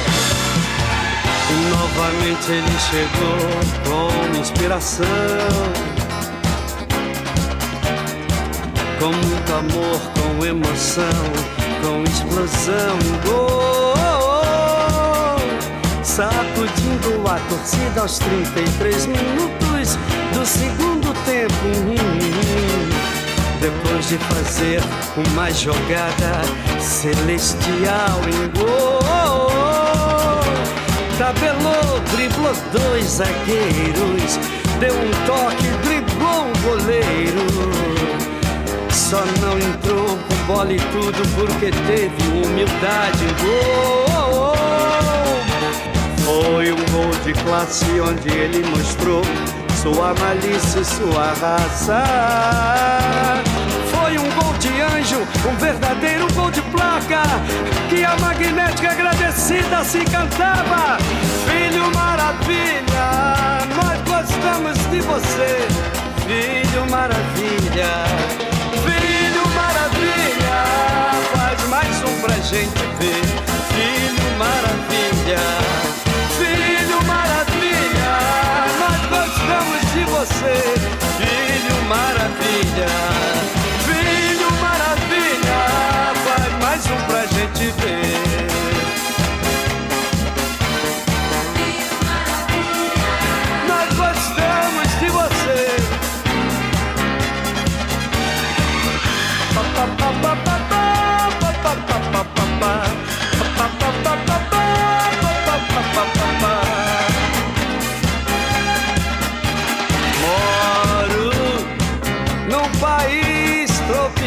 E novamente ele chegou com inspiração, com muito amor, com emoção, com explosão. Gol! Sacudindo a torcida aos 33 minutos do segundo tempo. Depois de fazer uma jogada celestial em gol. Tabelou, driblou dois zagueiros, deu um toque, driblou um goleiro. Só não entrou com bola e tudo porque teve humildade. Foi um gol de classe onde ele mostrou sua malícia e sua raça. Foi um gol de anjo, um verdadeiro gol de placa. Que a magnética agradecida se cantava. Filho maravilha, nós gostamos de você. Filho maravilha, pra gente ver. Filho maravilha, filho maravilha, nós gostamos de você. Filho maravilha,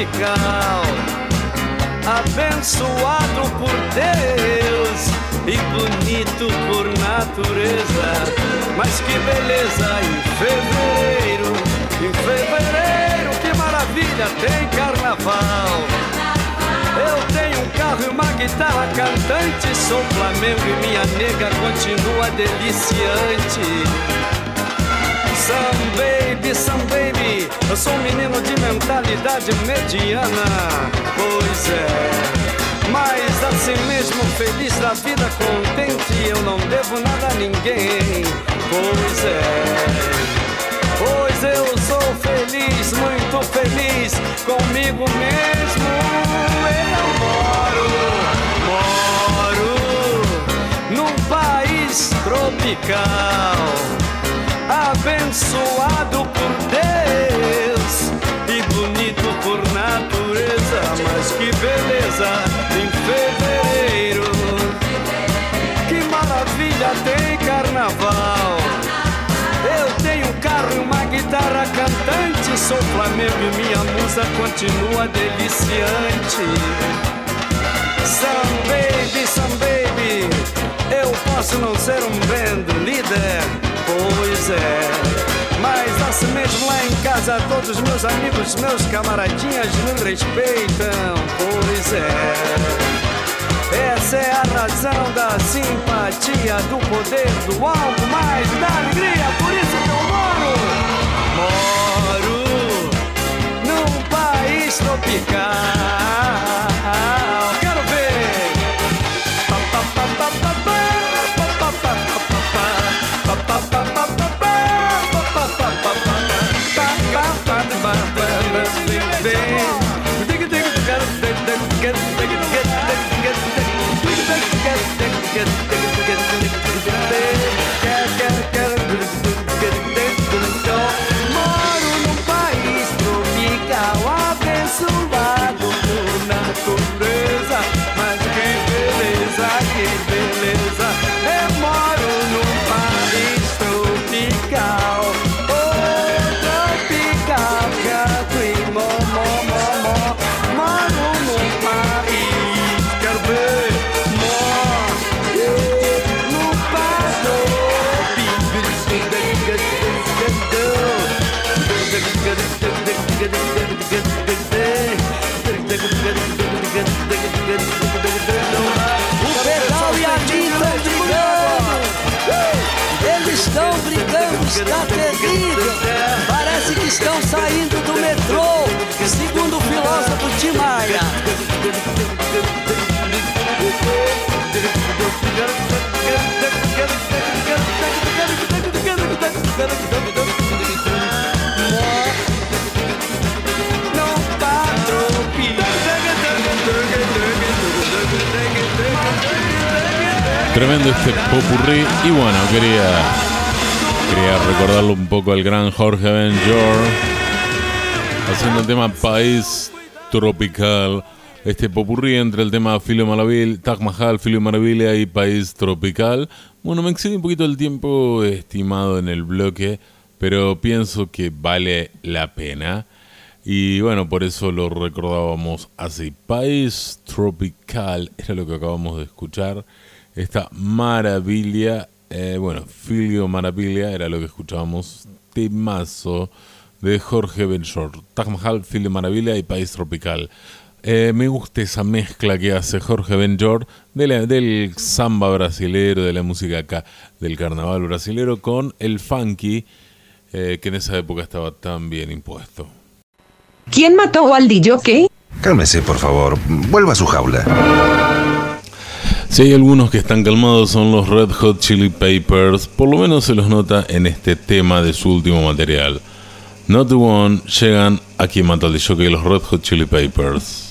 tropical, abençoado por Deus e bonito por natureza. Mas que beleza em fevereiro, em fevereiro, que maravilha tem carnaval. Eu tenho um carro e uma guitarra cantante, sou Flamengo e minha nega continua deliciante. Some baby, some baby, eu sou um menino de mentalidade mediana, pois é. Mas assim mesmo, feliz da vida, contente, eu não devo nada a ninguém, pois é. Pois eu sou feliz, muito feliz comigo mesmo. Eu moro, moro num país tropical abençoado por Deus e bonito por natureza. Mas que beleza em fevereiro, que maravilha tem carnaval. Eu tenho um carro e uma guitarra cantante, sou Flamengo e minha musa continua deliciante. Some baby, some baby, eu posso não ser um band leader, pois é. Mas assim mesmo lá em casa todos meus amigos, meus camaradinhas me respeitam, pois é. Essa é a razão da simpatia, do poder, do algo mais, da alegria, por isso que eu moro. Moro num país tropical. Está terrível. Parece que estão saindo do metrô, segundo o filósofo Tim Maia. Tremendo este popurrí. Y bueno, quería, quería recordarlo un poco al gran Jorge Ben haciendo el tema País Tropical. Este popurrí entre el tema Filio Maravilla, Taj Mahal, Filio Maravilla y País Tropical. Bueno, me excedí un poquito el tiempo estimado en el bloque, pero pienso que vale la pena. Y bueno, por eso lo recordábamos así. País Tropical era lo que acabamos de escuchar. Esta maravilla, eh, bueno, Filio Maravilla era lo que escuchábamos. Timazo de Jorge Benchor. Taj Mahal, Filio Maravilla y País Tropical. Eh, me gusta esa mezcla que hace Jorge Benjor del samba brasilero, de la música acá, del carnaval brasilero, con el funky, eh, que en esa época estaba tan bien impuesto. ¿Quién mató al DJ? Cálmese, por favor. Vuelva a su jaula. Si hay algunos que están calmados son los Red Hot Chili Papers, por lo menos se los nota en este tema de su último material. Not the One llegan a quien mata el de que los Red Hot Chili Papers.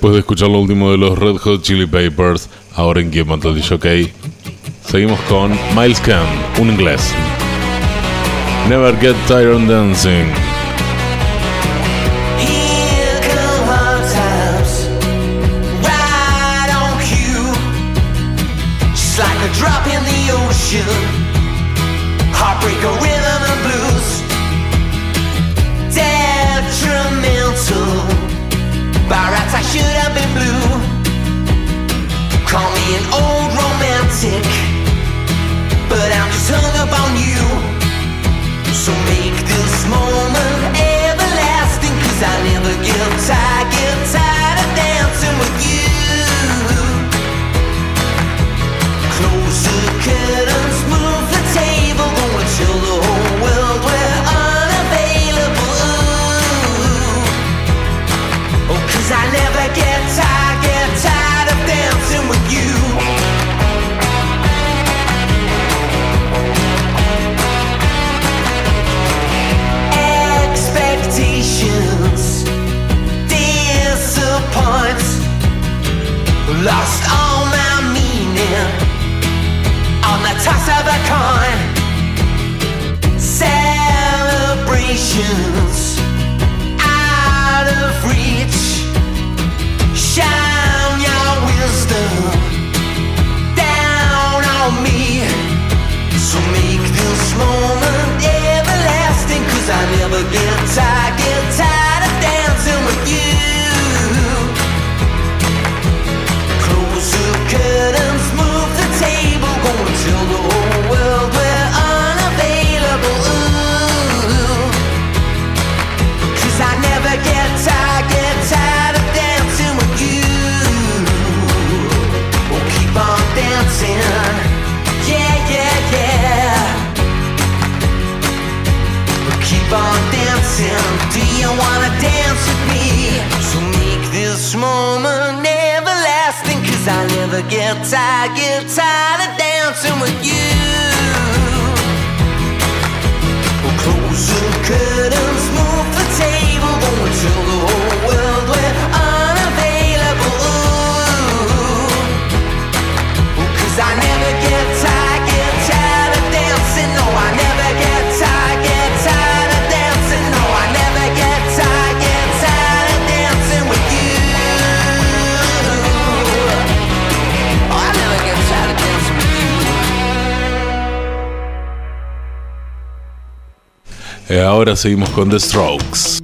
Después de escuchar lo último de los Red Hot Chili Papers, ahora en Game Battle Jockey, seguimos con Miles Kahn, un inglés. Never get tired on dancing. Drop in the ocean on you. So make this moment everlasting Cause I never give tired. Lost all my meaning on the toss of a coin. Celebrations out of reach. Shine your wisdom down on me. So make this moment everlasting, cause I never get tired. I get tired of dancing with you. Closer. Eh, ahora seguimos con The Strokes.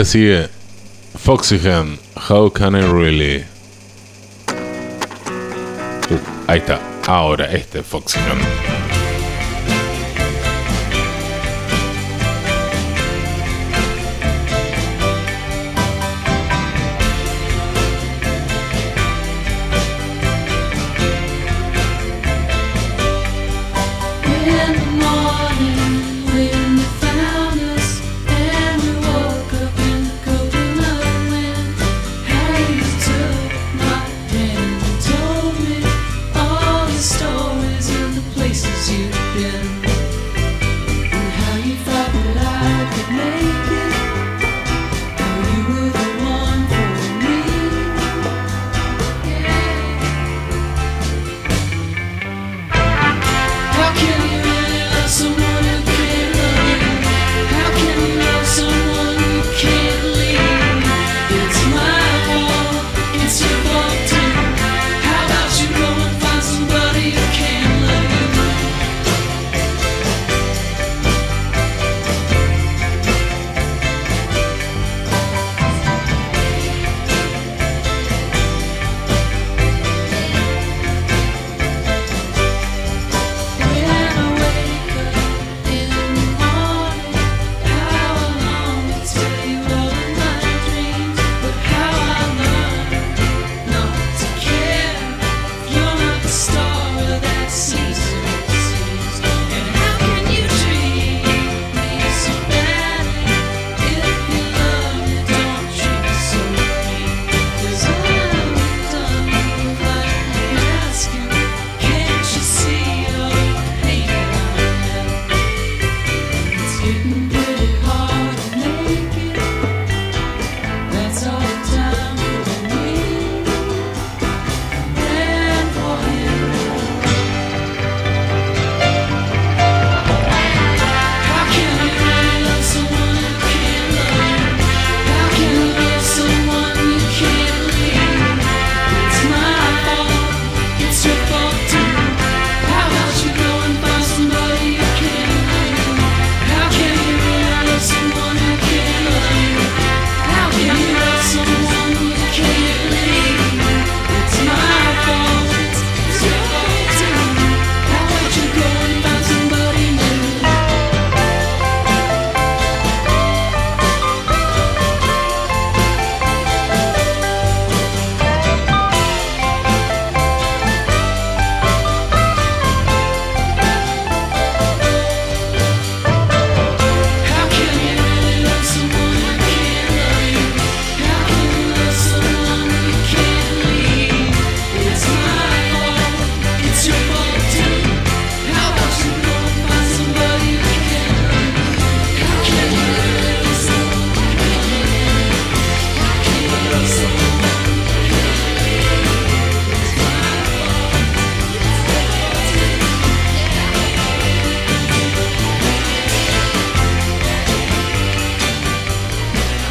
Ahora sigue Foxygen, How Can I Really? Ahí está, ahora este Foxygen.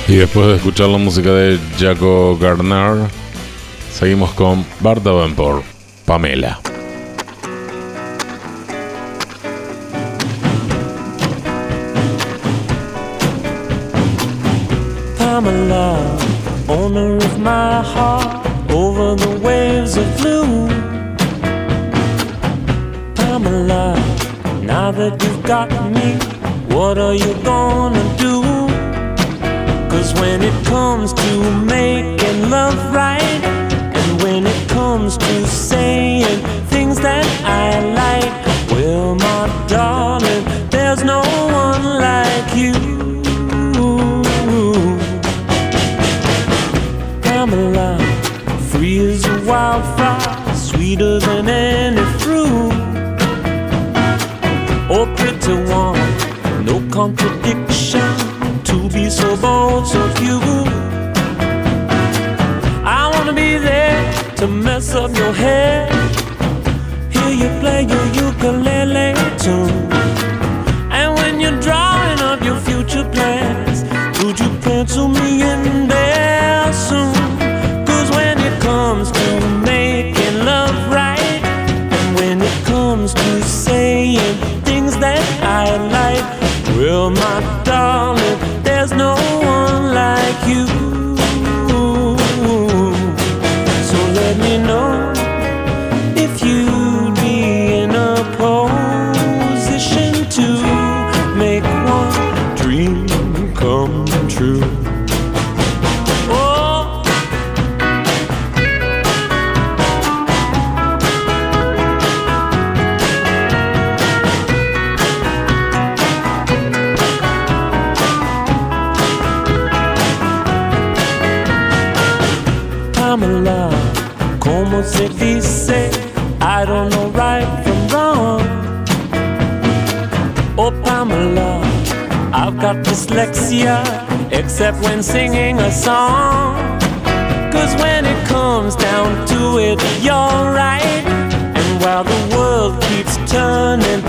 Y después de escuchar la música de Jaco Gardner, seguimos con Bart Davenport, Pamela. Pamela, owner of my heart, over the waves of blue. Pamela, now that you've got me, what are you going है media except when singing a song. Cause when it comes down to it, you're right. And while the world keeps turning,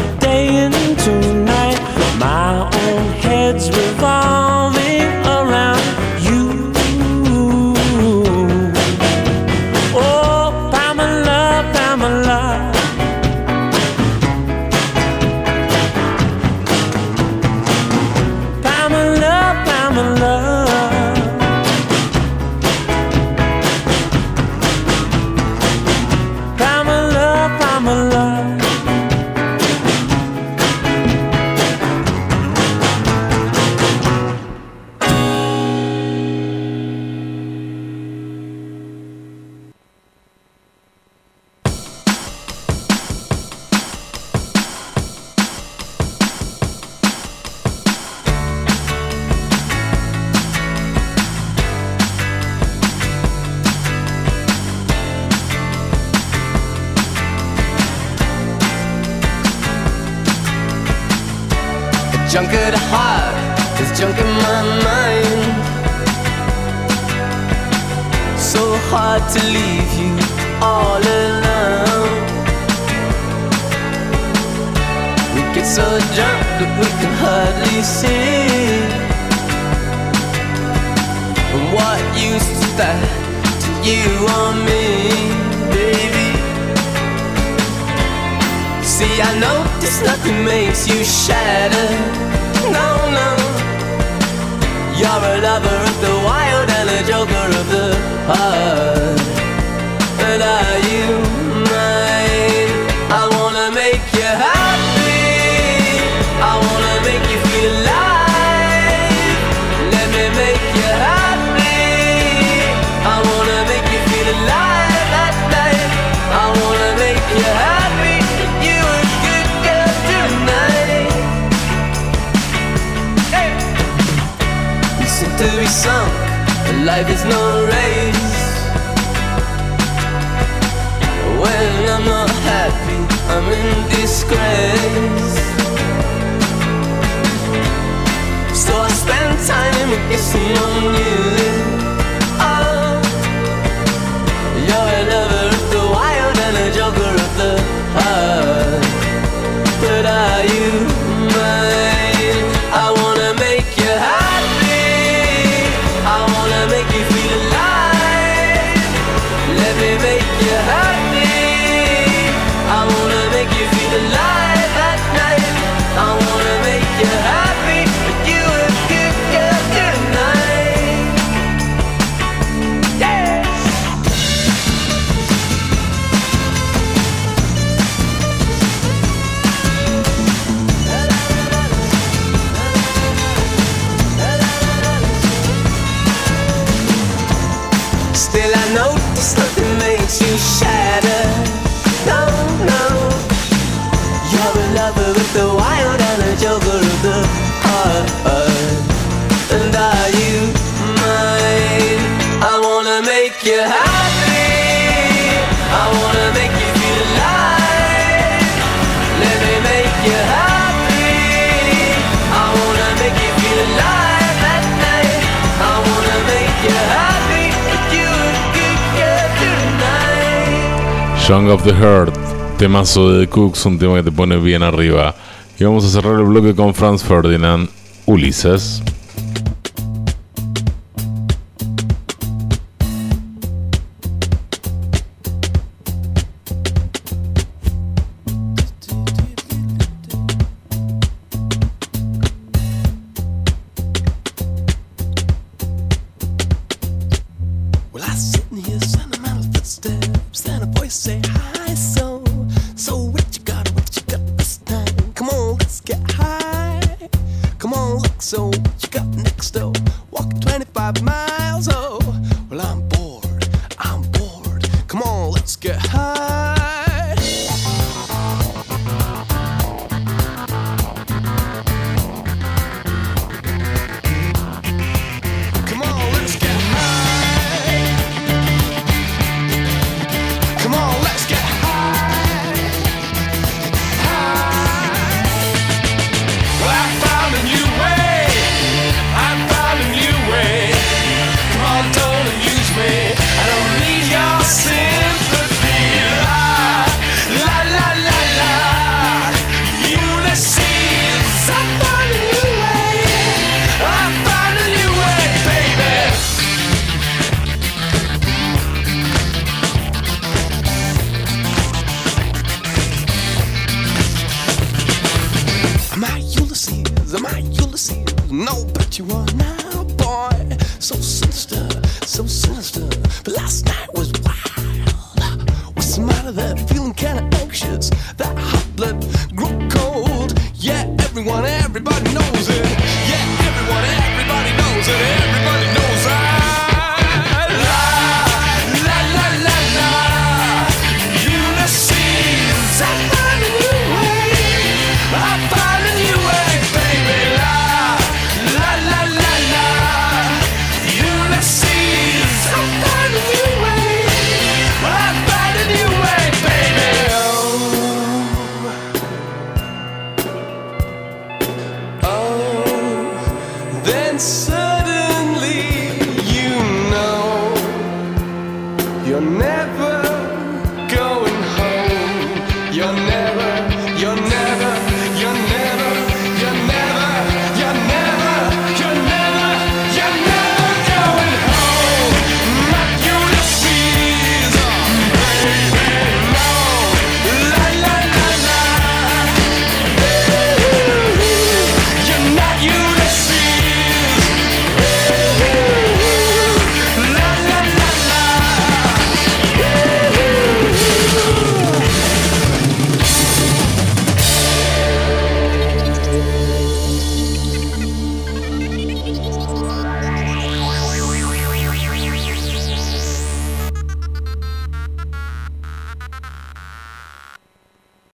Song of the Heart, temazo de The Cooks, un tema que te pone bien arriba. Y vamos a cerrar el bloque con Franz Ferdinand, Ulises.